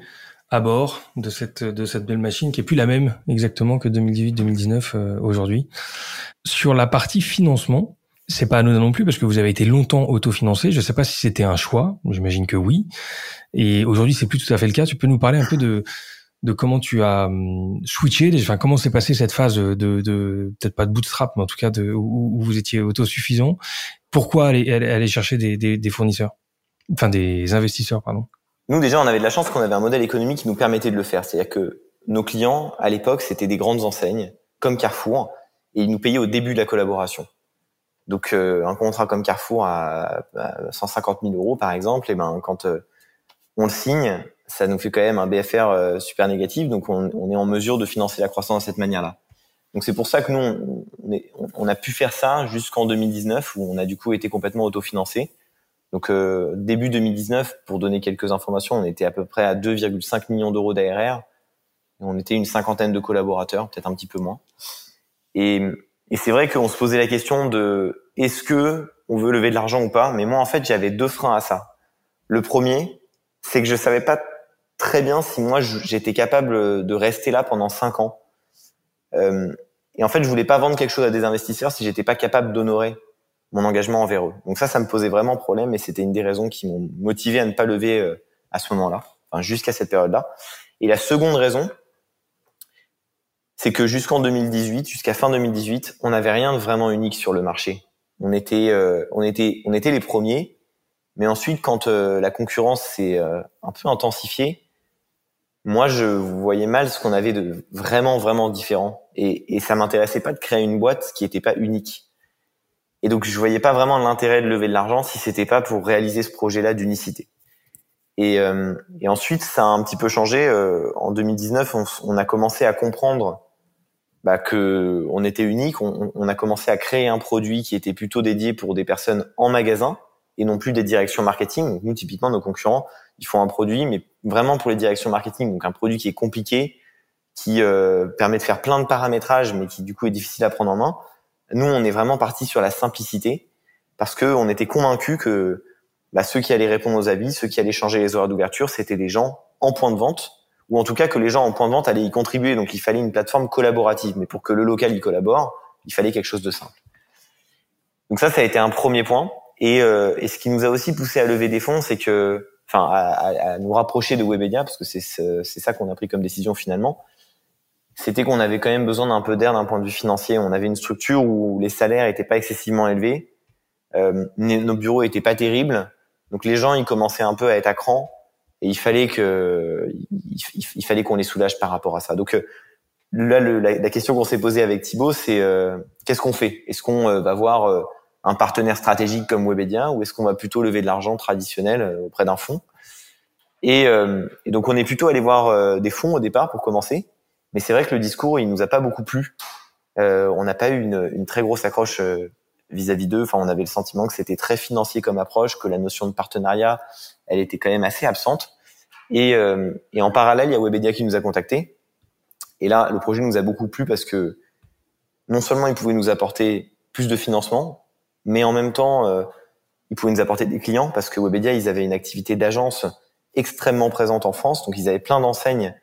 à bord de cette de cette belle machine qui est plus la même exactement que 2018-2019 euh, aujourd'hui. Sur la partie financement, c'est pas anodin non plus parce que vous avez été longtemps autofinancé. Je sais pas si c'était un choix. J'imagine que oui. Et aujourd'hui, c'est plus tout à fait le cas. Tu peux nous parler un peu de de comment tu as hum, switché, enfin comment s'est passée cette phase de, de peut-être pas de bootstrap, mais en tout cas de où, vous étiez autosuffisant. Pourquoi aller, aller chercher des, des, des fournisseurs, enfin des investisseurs, pardon. Nous, déjà, on avait de la chance qu'on avait un modèle économique qui nous permettait de le faire. C'est-à-dire que nos clients, à l'époque, c'était des grandes enseignes, comme Carrefour, et ils nous payaient au début de la collaboration. Donc un contrat comme Carrefour à, 150 000 euros par exemple, et ben quand on le signe, ça nous fait quand même un BFR super négatif, donc on, on, est en mesure de financer la croissance de cette manière-là. Donc c'est pour ça que nous, on, a pu faire ça jusqu'en 2019, où on a du coup été complètement autofinancé. Donc euh, début 2019, pour donner quelques informations, on était à peu près à 2,5 millions d'euros d'ARR. On était une cinquantaine de collaborateurs, peut-être un petit peu moins. Et, et c'est vrai qu'on se posait la question de est-ce que on veut lever de l'argent ou pas? Mais moi, en fait, j'avais deux freins à ça. Le premier, c'est que je savais pas très bien si moi j'étais capable de rester là pendant cinq ans. Euh, et en fait, je voulais pas vendre quelque chose à des investisseurs si j'étais pas capable d'honorer mon engagement envers eux. Donc ça, ça me posait vraiment problème et c'était une des raisons qui m'ont motivé à ne pas lever euh, à ce moment-là, enfin jusqu'à cette période-là. Et la seconde raison, c'est que jusqu'en 2018, jusqu'à fin 2018, on n'avait rien de vraiment unique sur le marché. On était, euh, on était, on était les premiers, mais ensuite, quand euh, la concurrence s'est un peu intensifiée, moi, je voyais mal ce qu'on avait de vraiment, vraiment différent. Et, et ça m'intéressait pas de créer une boîte qui n'était pas unique. Et donc, je voyais pas vraiment l'intérêt de lever de l'argent si c'était pas pour réaliser ce projet-là d'unicité. Et, euh, et, ensuite, ça a un petit peu changé. Euh, en 2019, on, on, a commencé à comprendre bah, que on était unique. On, on, a commencé à créer un produit qui était plutôt dédié pour des personnes en magasin et non plus des directions marketing. Nous, typiquement, nos concurrents, ils font un produit, mais vraiment pour les directions marketing, donc un produit qui est compliqué, qui euh, permet de faire plein de paramétrages, mais qui du coup est difficile à prendre en main. Nous, on est vraiment parti sur la simplicité parce que on était convaincus que bah, ceux qui allaient répondre aux avis, ceux qui allaient changer les horaires d'ouverture, c'était des gens en point de vente, ou en tout cas que les gens en point de vente allaient y contribuer. Donc il fallait une plateforme collaborative, mais pour que le local y collabore, il fallait quelque chose de simple. Donc ça, ça a été un premier point. Et, euh, et ce qui nous a aussi poussé à lever des fonds, c'est que enfin à, à, nous rapprocher de Webedia parce que c'est c'est ça qu'on a pris comme décision finalement. C'était qu'on avait quand même besoin d'un peu d'air d'un point de vue financier. On avait une structure où les salaires étaient pas excessivement élevés, euh, nos bureaux étaient pas terribles, donc les gens ils commençaient un peu à être à cran et il fallait que il, fallait qu'on les soulage par rapport à ça. Donc euh, là la, question qu'on s'est posée avec Thibaut c'est euh, qu'est-ce qu'on fait? Est-ce qu'on euh, va voir un partenaire stratégique comme Webedia ou est-ce qu'on va plutôt lever de l'argent traditionnel euh, auprès d'un fonds? Et, euh, et, donc on est plutôt allé voir euh, des fonds au départ pour commencer, mais c'est vrai que le discours il nous a pas beaucoup plu. Euh, on n'a pas eu une, une, très grosse accroche vis-à-vis d'eux. Enfin, on avait le sentiment que c'était très financier comme approche, que la notion de partenariat, elle était quand même assez absente. Et, et en parallèle, il y a Webedia qui nous a contactés. Et là, le projet nous a beaucoup plu parce que non seulement il pouvait nous apporter plus de financement, mais en même temps, euh, ils pouvaient nous apporter des clients parce que Webedia, ils avaient une activité d'agence extrêmement présente en France. Donc, ils avaient plein d'enseignes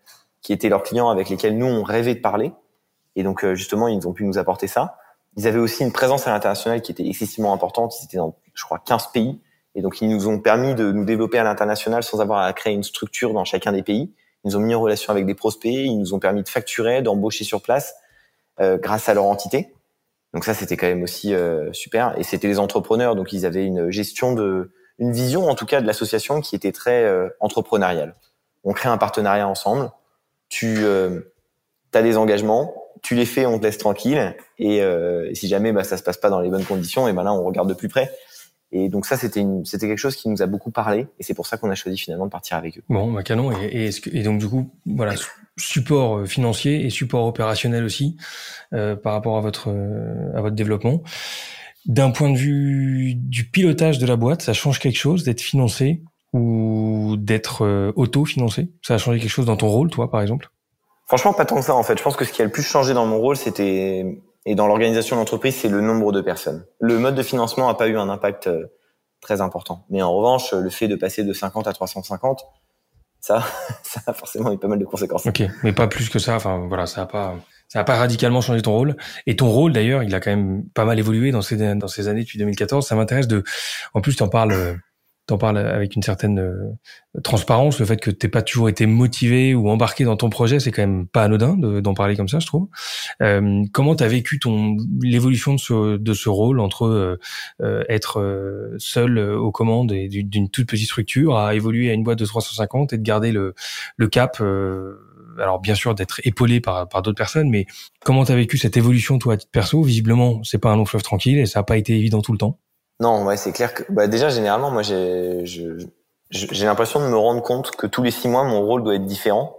qui étaient leurs clients avec lesquels nous, on rêvait de parler. Et donc, euh, justement, ils ont pu nous apporter ça. Ils avaient aussi une présence à l'international qui était excessivement importante. Ils étaient dans, je crois, 15 pays. Et donc, ils nous ont permis de nous développer à l'international sans avoir à créer une structure dans chacun des pays. Ils nous ont mis en relation avec des prospects. Ils nous ont permis de facturer, d'embaucher sur place euh, grâce à leur entité. Donc ça, c'était quand même aussi euh, super. Et c'était les entrepreneurs, donc ils avaient une gestion de, une vision en tout cas de l'association qui était très euh, entrepreneuriale. On crée un partenariat ensemble. Tu euh, as des engagements, tu les fais, on te laisse tranquille. Et, et si jamais bah, ça se passe pas dans les bonnes conditions, et ben là on regarde de plus près. Et donc ça, c'était c'était quelque chose qui nous a beaucoup parlé, et c'est pour ça qu'on a choisi finalement de partir avec eux. Bon, bah canon. Et, et, et donc du coup, voilà, support euh, financier et support opérationnel aussi euh, par rapport à votre euh, à votre développement. D'un point de vue du pilotage de la boîte, ça change quelque chose d'être financé ou d'être euh, auto-financé? Ça a changé quelque chose dans ton rôle, toi, par exemple? Franchement, pas tant que ça, en fait. Je pense que ce qui a le plus changé dans mon rôle, c'était et dans l'organisation de l'entreprise, c'est le nombre de personnes. Le mode de financement n'a pas eu un impact très important. Mais en revanche, le fait de passer de 50 à 350, ça, *laughs* ça a forcément eu pas mal de conséquences. Ok, mais pas plus que ça. Enfin, voilà, ça a pas, ça a pas radicalement changé ton rôle. Et ton rôle, d'ailleurs, il a quand même pas mal évolué dans ces dans ces années depuis 2014. Ça m'intéresse de, en plus, tu en parles t'en parles avec une certaine euh, transparence. Le fait que t'aies pas toujours été motivé ou embarqué dans ton projet, c'est quand même pas anodin d'en parler comme ça, je trouve. Euh, comment t'as vécu ton l'évolution de ce, de ce rôle entre euh, euh être euh, seul aux commandes et d'une toute petite structure à évoluer à une boîte de 350 et de garder le, le cap alors bien sûr d'être épaulé par par d'autres personnes, mais comment t'as vécu cette évolution toi à titre perso? Visiblement, c'est pas un long fleuve tranquille et ça a pas été évident tout le temps. Non, ouais, c'est clair que bah déjà généralement, moi j'ai j'ai l'impression de me rendre compte que tous les six mois mon rôle doit être différent.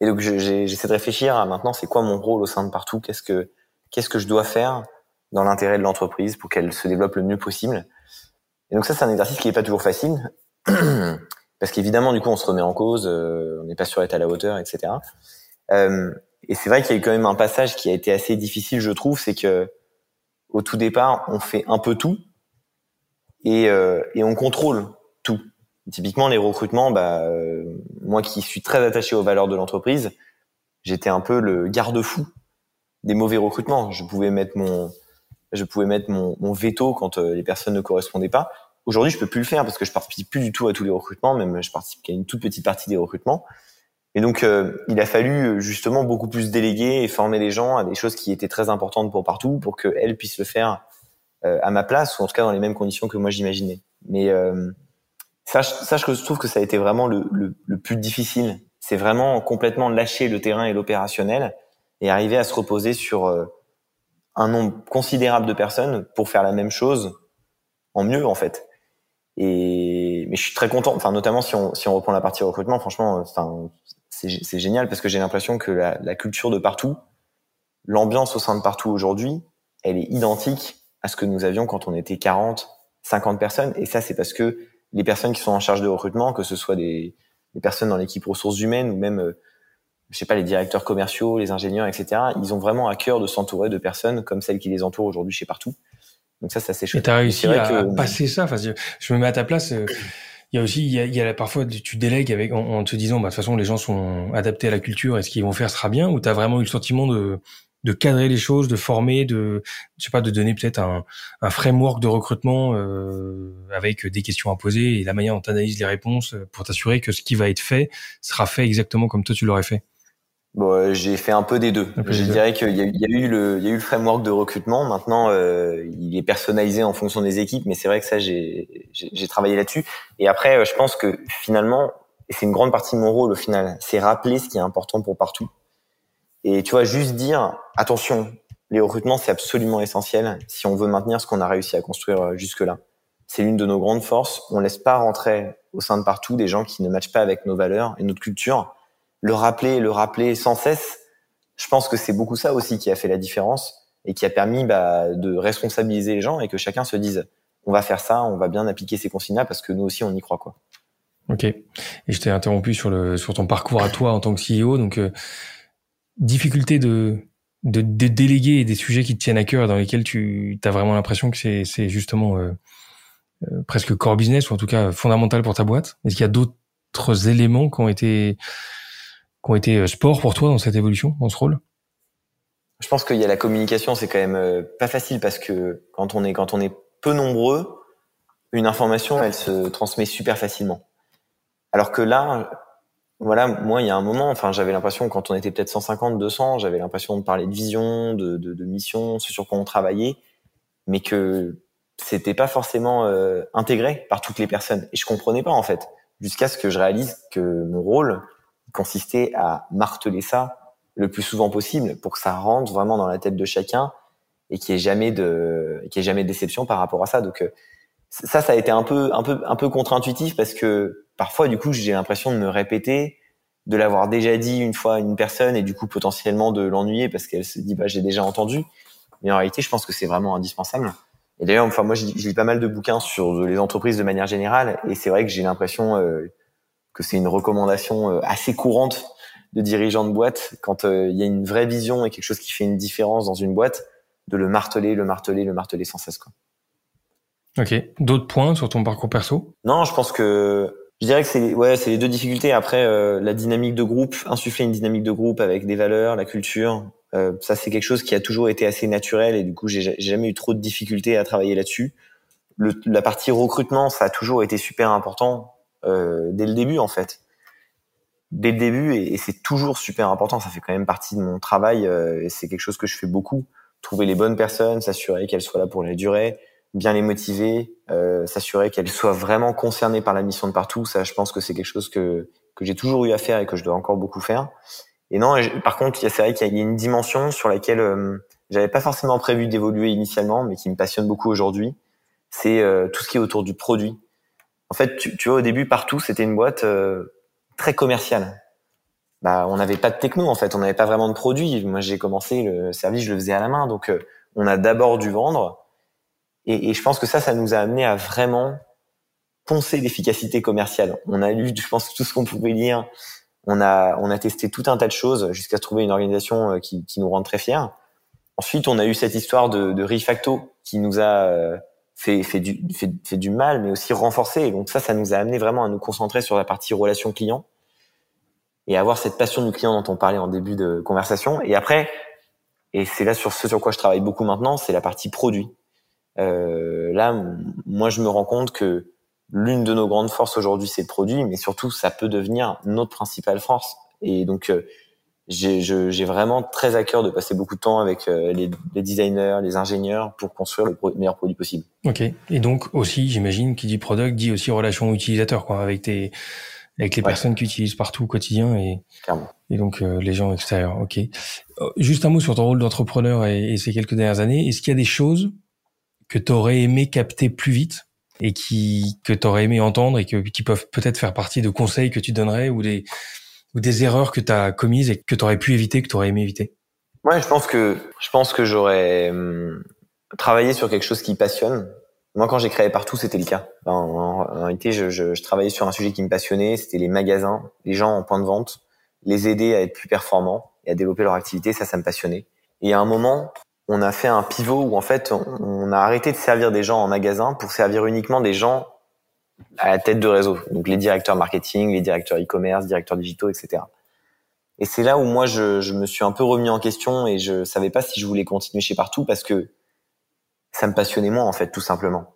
Et donc j'essaie de réfléchir à maintenant c'est quoi mon rôle au sein de partout, qu'est-ce que qu'est-ce que je dois faire dans l'intérêt de l'entreprise pour qu'elle se développe le mieux possible? Et donc ça c'est un exercice qui est pas toujours facile *clears throat* parce qu'évidemment du coup on se remet en cause, euh, on n'est pas sûr d'être à la hauteur, etc. Euh, et c'est vrai qu'il y a eu quand même un passage qui a été assez difficile, je trouve, c'est que au tout départ on fait un peu tout et, euh, et on contrôle tout. Typiquement les recrutements, bah, euh, moi qui suis très attaché aux valeurs de l'entreprise, j'étais un peu le garde-fou des mauvais recrutements. Je pouvais mettre mon, je pouvais mettre mon, mon veto quand euh, les personnes ne correspondaient pas. Aujourd'hui, je peux plus le faire parce que je participe plus du tout à tous les recrutements, même je participe qu'à une toute petite partie des recrutements. Et donc, euh, il a fallu justement beaucoup plus déléguer et former les gens à des choses qui étaient très importantes pour partout, pour qu'elles puissent le faire à ma place, ou en tout cas dans les mêmes conditions que moi j'imaginais. Mais euh, sache, sache que je trouve que ça a été vraiment le, le, le plus difficile. C'est vraiment complètement lâcher le terrain et l'opérationnel et arriver à se reposer sur euh, un nombre considérable de personnes pour faire la même chose en mieux en fait. Et mais je suis très content. Enfin, notamment si on si on reprend la partie recrutement, franchement, enfin c'est génial parce que j'ai l'impression que la, la culture de partout, l'ambiance au sein de partout aujourd'hui, elle est identique à ce que nous avions quand on était 40, 50 personnes. Et ça, c'est parce que les personnes qui sont en charge de recrutement, que ce soit des, des personnes dans l'équipe ressources humaines ou même, euh, je sais pas, les directeurs commerciaux, les ingénieurs, etc., ils ont vraiment à cœur de s'entourer de personnes comme celles qui les entourent aujourd'hui chez partout. Donc ça, ça c'est chouette. Et t'as réussi à que... passer ça. Enfin, je me mets à ta place. Euh, il y a aussi, il y a, il y a parfois, tu délègues avec en, en te disant, bah, de toute façon, les gens sont adaptés à la culture et ce qu'ils vont faire sera bien. Ou t'as vraiment eu le sentiment de de cadrer les choses, de former, de je sais pas, de donner peut-être un, un, framework de recrutement euh, avec des questions à poser et la manière dont tu analyses les réponses pour t'assurer que ce qui va être fait sera fait exactement comme toi tu l'aurais fait. Bon, j'ai fait un peu des deux. je dirais qu'il y, a, il y a eu le, il y a eu le framework de recrutement. Maintenant, euh, il est personnalisé en fonction des équipes, mais c'est vrai que ça, j'ai, j'ai travaillé là-dessus. Et après, je pense que finalement, et c'est une grande partie de mon rôle au final, c'est rappeler ce qui est important pour partout. Et tu vois, juste dire, attention, les recrutements, c'est absolument essentiel si on veut maintenir ce qu'on a réussi à construire euh, jusque-là. C'est l'une de nos grandes forces. On laisse pas rentrer au sein de partout des gens qui ne matchent pas avec nos valeurs et notre culture. Le rappeler, le rappeler sans cesse. Je pense que c'est beaucoup ça aussi qui a fait la différence et qui a permis bah, de responsabiliser les gens et que chacun se dise, on va faire ça, on va bien appliquer ces consignes-là parce que nous aussi on y croit quoi. Ok. Et je t'ai interrompu sur le sur ton parcours à toi en tant que CEO, donc euh, difficulté de, de, de, déléguer des sujets qui te tiennent à cœur, dans lesquels tu as vraiment l'impression que c'est, justement euh, euh, presque core business, ou en tout cas fondamental pour ta boîte Est-ce qu'il y a d'autres éléments qui ont été, qui ont été euh, sport pour toi dans cette évolution, dans ce rôle? Je pense qu'il y a la communication, c'est quand même pas facile parce que quand on est, quand on est peu nombreux, une information, elle se transmet super facilement. Alors que là, voilà, moi, il y a un moment, enfin, j'avais l'impression, quand on était peut-être 150, 200, j'avais l'impression de parler de vision, de, de, de, mission, ce sur quoi on travaillait, mais que c'était pas forcément euh, intégré par toutes les personnes. Et je comprenais pas, en fait, jusqu'à ce que je réalise que mon rôle consistait à marteler ça le plus souvent possible pour que ça rentre vraiment dans la tête de chacun et qu'il n'y ait jamais de, qu'il ait jamais de déception par rapport à ça. Donc, euh, ça, ça a été un peu, un peu, un peu contre-intuitif parce que parfois, du coup, j'ai l'impression de me répéter, de l'avoir déjà dit une fois à une personne et du coup potentiellement de l'ennuyer parce qu'elle se dit bah j'ai déjà entendu. Mais en réalité, je pense que c'est vraiment indispensable. Et d'ailleurs, enfin moi, je lis pas mal de bouquins sur les entreprises de manière générale et c'est vrai que j'ai l'impression euh, que c'est une recommandation euh, assez courante de dirigeants de boîte quand euh, il y a une vraie vision et quelque chose qui fait une différence dans une boîte, de le marteler, le marteler, le marteler sans cesse quoi. Ok. D'autres points sur ton parcours perso? Non, je pense que je dirais que c'est ouais, c'est les deux difficultés. Après, euh, la dynamique de groupe, insuffler une dynamique de groupe avec des valeurs, la culture, euh, ça c'est quelque chose qui a toujours été assez naturel et du coup j'ai jamais eu trop de difficultés à travailler là-dessus. la partie recrutement, ça a toujours été super important euh, dès le début en fait. Dès le début et, et c'est toujours super important. Ça fait quand même partie de mon travail et c'est quelque chose que je fais beaucoup. Trouver les bonnes personnes, s'assurer qu'elles soient là pour la durée, bien les motiver, euh, s'assurer qu'elles soient vraiment concernées par la mission de partout. Ça, je pense que c'est quelque chose que que j'ai toujours eu à faire et que je dois encore beaucoup faire. Et non, par contre, c'est vrai qu'il y a une dimension sur laquelle euh, j'avais pas forcément prévu d'évoluer initialement, mais qui me passionne beaucoup aujourd'hui. C'est euh, tout ce qui est autour du produit. En fait, tu, tu vois, au début, partout, c'était une boîte euh, très commerciale. Bah, on n'avait pas de techno, en fait. On n'avait pas vraiment de produit. Moi, j'ai commencé le service, je le faisais à la main. Donc, euh, on a d'abord dû vendre. Et, et, je pense que ça, ça nous a amené à vraiment poncer l'efficacité commerciale. On a lu, je pense, tout ce qu'on pouvait lire. On a, on a testé tout un tas de choses jusqu'à trouver une organisation qui, qui nous rend très fiers. Ensuite, on a eu cette histoire de, de Refacto qui nous a euh, fait, fait, du, fait, fait, du mal, mais aussi renforcé. Et donc ça, ça nous a amené vraiment à nous concentrer sur la partie relation client et avoir cette passion du client dont on parlait en début de conversation. Et après, et c'est là sur ce sur quoi je travaille beaucoup maintenant, c'est la partie produit. Euh, là, moi, je me rends compte que l'une de nos grandes forces aujourd'hui, c'est le produit, mais surtout, ça peut devenir notre principale force. Et donc, euh, j'ai vraiment très à cœur de passer beaucoup de temps avec euh, les, les, designers, les ingénieurs pour construire le meilleur produit possible. Ok. Et donc aussi, j'imagine, qui dit product dit aussi relation utilisateur, quoi, avec tes avec les personnes qui utilisent partout au quotidien et et donc euh, les gens extérieurs. Ok. Juste un mot sur ton rôle d'entrepreneur et, et, ces quelques dernières années. Est-ce qu'il y a des choses que tu aurais aimé capter plus vite et qui que tu aurais aimé entendre et que qui peuvent peut-être faire partie de conseils que tu donnerais ou des ou des erreurs que tu as commises et que tu aurais pu éviter, que tu aurais aimé éviter? Ouais, je pense que je pense que j'aurais hum, travaillé sur quelque chose qui passionne. Moi, quand j'ai créé partout, c'était le cas. en, en, réalité, je, je, je, travaillais sur un sujet qui me passionnait. C'était les magasins, les gens en point de vente, les aider à être plus performants et à développer leur activité. Ça, ça me passionnait. Et à un moment, on a fait un pivot où en fait, on, a arrêté de servir des gens en magasin pour servir uniquement des gens à la tête de réseau. Donc les directeurs marketing, les directeurs e-commerce, directeurs digitaux, etc. Et c'est là où moi je, je, me suis un peu remis en question et je savais pas si je voulais continuer chez Partout parce que ça me passionnait moins en fait tout simplement.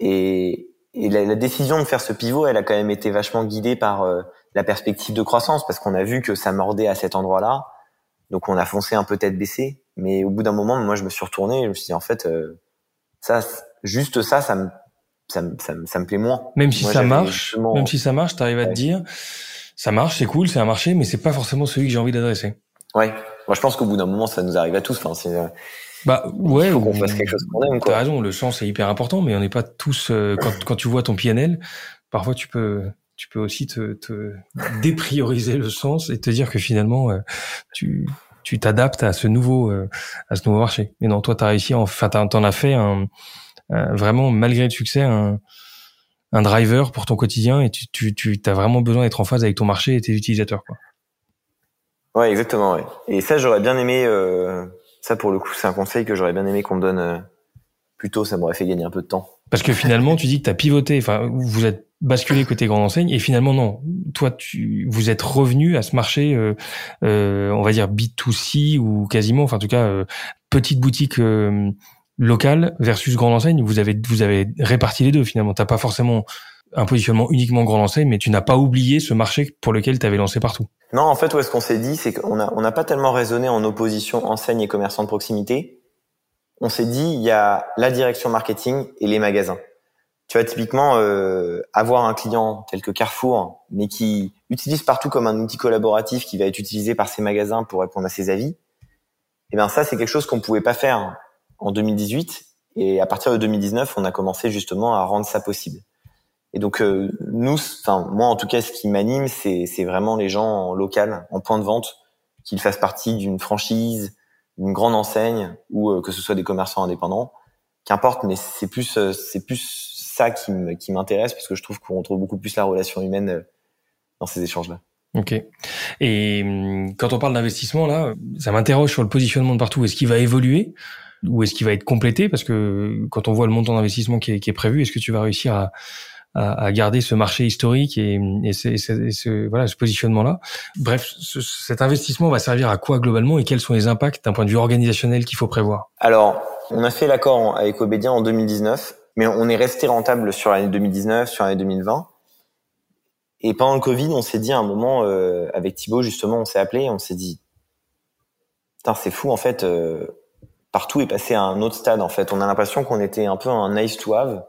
Et, la, décision de faire ce pivot, elle a quand même été vachement guidée par euh, la perspective de croissance parce qu'on a vu que ça mordait à cet endroit-là. Donc on a foncé un peu tête baissée. Mais au bout d'un moment, moi je me suis retourné et je me suis dit en fait euh, ça, juste ça, ça me ça, ça, ça, me plaît moins. Même si ça marche, même si ça marche, t'arrives à te dire, ça marche, c'est cool, c'est un marché, mais c'est pas forcément celui que j'ai envie d'adresser. Ouais. Moi, je pense qu'au bout d'un moment, ça nous arrive à tous. Enfin, c'est. Euh, bah ouais. Il faut qu'on fasse quelque chose qu'on aime. T'as raison, le sens est hyper important, mais on n'est pas tous. Euh, quand, quand tu vois ton PNL, parfois tu peux tu peux aussi te, te déprioriser le sens et te dire que finalement euh, tu tu t'adaptes à ce nouveau à ce nouveau marché. Mais non, toi t'as réussi, enfin t'en as fait un euh, vraiment malgré le succès un, un driver pour ton quotidien et tu, tu, tu as vraiment besoin d'être en phase avec ton marché et tes utilisateurs. Quoi. Ouais, exactement. Ouais. Et ça, j'aurais bien aimé. Euh, ça, pour le coup, c'est un conseil que j'aurais bien aimé qu'on me donne euh, plus tôt. Ça m'aurait fait gagner un peu de temps. Parce que finalement, tu dis que tu as pivoté. Enfin, vous êtes basculé côté grande enseigne et finalement non. Toi, tu vous êtes revenu à ce marché, euh, euh, on va dire B2C ou quasiment. Enfin, en tout cas, euh, petite boutique local versus grande enseigne, vous avez vous avez réparti les deux finalement. T'as pas forcément un positionnement uniquement grande enseigne, mais tu n'as pas oublié ce marché pour lequel tu avais lancé partout. Non, en fait, où est-ce qu'on s'est dit, c'est qu'on a on n'a pas tellement raisonné en opposition enseigne et commerçant de proximité. On s'est dit, il y a la direction marketing et les magasins. Tu vois, typiquement, euh, avoir un client tel que Carrefour, mais qui utilise partout comme un outil collaboratif qui va être utilisé par ses magasins pour répondre à ses avis, eh bien ça, c'est quelque chose qu'on pouvait pas faire en 2018. Et à partir de 2019, on a commencé justement à rendre ça possible. Et donc euh, nous, enfin moi en tout cas, ce qui m'anime, c'est c'est vraiment les gens en local, en point de vente, qu'ils fassent partie d'une franchise, d'une grande enseigne ou euh, que ce soit des commerçants indépendants, qu'importe. Mais c'est plus euh, c'est plus ça qui qui m'intéresse parce que je trouve qu'on trouve beaucoup plus la relation humaine dans ces échanges-là. Ok. Et hum, quand on parle d'investissement là, ça m'interroge sur le positionnement de partout. Est-ce qu'il va évoluer ou est-ce qu'il va être complété? Parce que quand on voit le montant d'investissement qui est, qui est prévu, est-ce que tu vas réussir à, à, à garder ce marché historique et, et, ce, et ce, voilà, ce positionnement-là? Bref, ce, cet investissement va servir à quoi globalement? Et quels sont les impacts d'un point de vue organisationnel qu'il faut prévoir? Alors, on a fait l'accord avec Obédia en 2019, mais on est resté rentable sur l'année 2019, sur l'année 2020. Et pendant le Covid, on s'est dit à un moment, euh, avec Thibaut justement, on s'est appelé, on s'est dit, putain, c'est fou en fait. Euh, partout est passé à un autre stade en fait. On a l'impression qu'on était un peu un nice to have,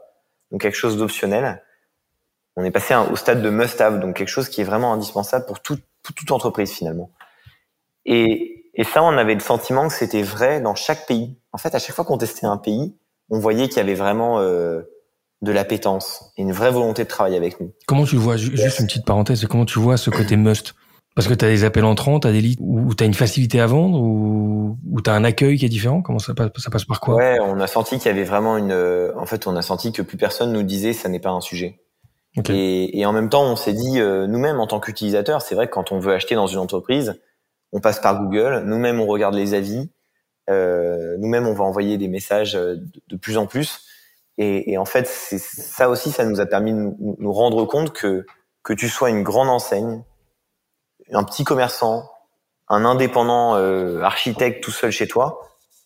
donc quelque chose d'optionnel. On est passé au stade de must have, donc quelque chose qui est vraiment indispensable pour toute entreprise finalement. Et, et ça, on avait le sentiment que c'était vrai dans chaque pays. En fait, à chaque fois qu'on testait un pays, on voyait qu'il y avait vraiment euh, de l'appétence et une vraie volonté de travailler avec nous. Comment tu vois Juste une petite parenthèse, comment tu vois ce côté must? Parce que tu as des appels entrants, tu as des leads où tu as une facilité à vendre ou, ou tu as un accueil qui est différent? Comment ça passe, ça passe par quoi? Ouais, on a senti qu'il y avait vraiment une... En fait, on a senti que plus personne nous disait ça n'est pas un sujet. Et, et, en même temps, on s'est dit, euh, nous-mêmes, en tant qu'utilisateurs, c'est vrai que quand on veut acheter dans une entreprise, on passe par Google, nous-mêmes, on regarde les avis, euh, nous-mêmes, on va envoyer des messages euh, de, plus en plus. Et, et en fait, ça aussi, ça nous a permis de nous, rendre compte que que tu sois une grande enseigne, un petit commerçant, un indépendant euh, architecte tout seul chez toi,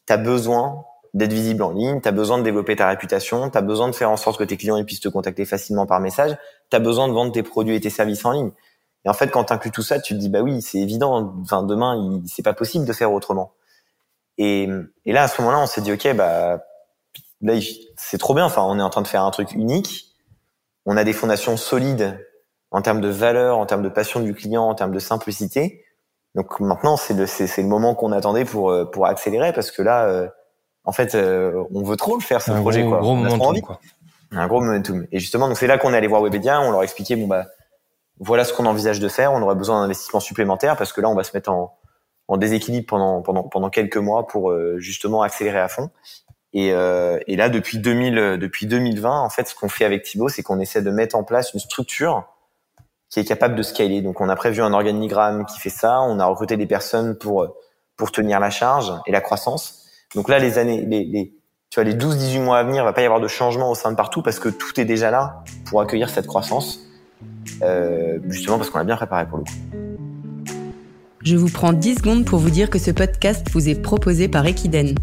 tu as besoin d'être visible en ligne, tu as besoin de développer ta réputation, tu as besoin de faire en sorte que tes clients puissent te contacter facilement par message, tu as besoin de vendre tes produits et tes services en ligne. Et en fait, quand tu inclus tout ça, tu te dis bah oui, c'est évident, enfin demain, c'est pas possible de faire autrement. Et, et là, à ce moment-là, on s'est dit ok, bah là, c'est trop bien. Enfin, on est en train de faire un truc unique. On a des fondations solides en termes de valeur, en termes de passion du client, en termes de simplicité. Donc maintenant, c'est le, c'est, le moment qu'on attendait pour pour accélérer parce que là, euh, en fait, euh, on veut trop le faire ce projet. Gros, quoi. Gros momentum, quoi. Un gros momentum. Et justement, donc c'est là qu'on est allé voir Webedia. On leur a expliqué bon bah voilà ce qu'on envisage de faire. On aurait besoin d'investissements supplémentaires parce que là, on va se mettre en, en déséquilibre pendant pendant pendant quelques mois pour euh, justement accélérer à fond. Et, euh, et là, depuis 2000, depuis 2020, en fait, ce qu'on fait avec Thibaut, c'est qu'on essaie de mettre en place une structure qui est capable de scaler. Donc, on a prévu un organigramme qui fait ça. On a recruté des personnes pour pour tenir la charge et la croissance. Donc là, les années, les, les tu vois, les 12-18 mois à venir, il va pas y avoir de changement au sein de partout parce que tout est déjà là pour accueillir cette croissance, euh, justement parce qu'on l'a bien préparé pour le coup. Je vous prends 10 secondes pour vous dire que ce podcast vous est proposé par Equiden.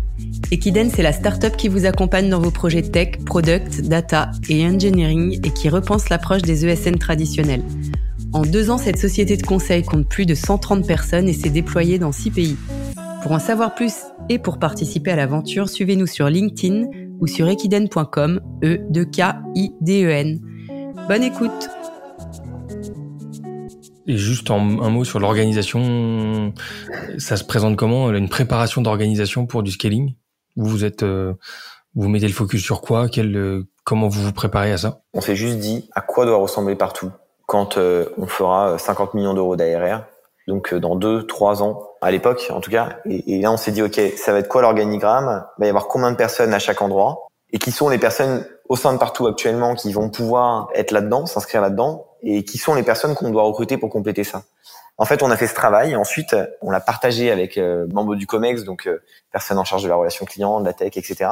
Equiden, c'est la startup qui vous accompagne dans vos projets tech, product, data et engineering et qui repense l'approche des ESN traditionnels. En deux ans, cette société de conseil compte plus de 130 personnes et s'est déployée dans 6 pays. Pour en savoir plus et pour participer à l'aventure, suivez-nous sur LinkedIn ou sur equiden.com, e d e. Bonne écoute. Et juste un mot sur l'organisation, ça se présente comment Une préparation d'organisation pour du scaling? Vous vous êtes, euh, vous mettez le focus sur quoi? Quel, euh, comment vous vous préparez à ça? On s'est juste dit à quoi doit ressembler partout quand euh, on fera 50 millions d'euros d'ARR donc dans deux, trois ans, à l'époque en tout cas. Et, et là, on s'est dit, ok, ça va être quoi l'organigramme? Il va y avoir combien de personnes à chaque endroit? Et qui sont les personnes au sein de partout actuellement qui vont pouvoir être là-dedans, s'inscrire là-dedans? Et qui sont les personnes qu'on doit recruter pour compléter ça En fait, on a fait ce travail et ensuite, on l'a partagé avec euh, membres du COMEX, donc euh, personnes en charge de la relation client, de la tech, etc.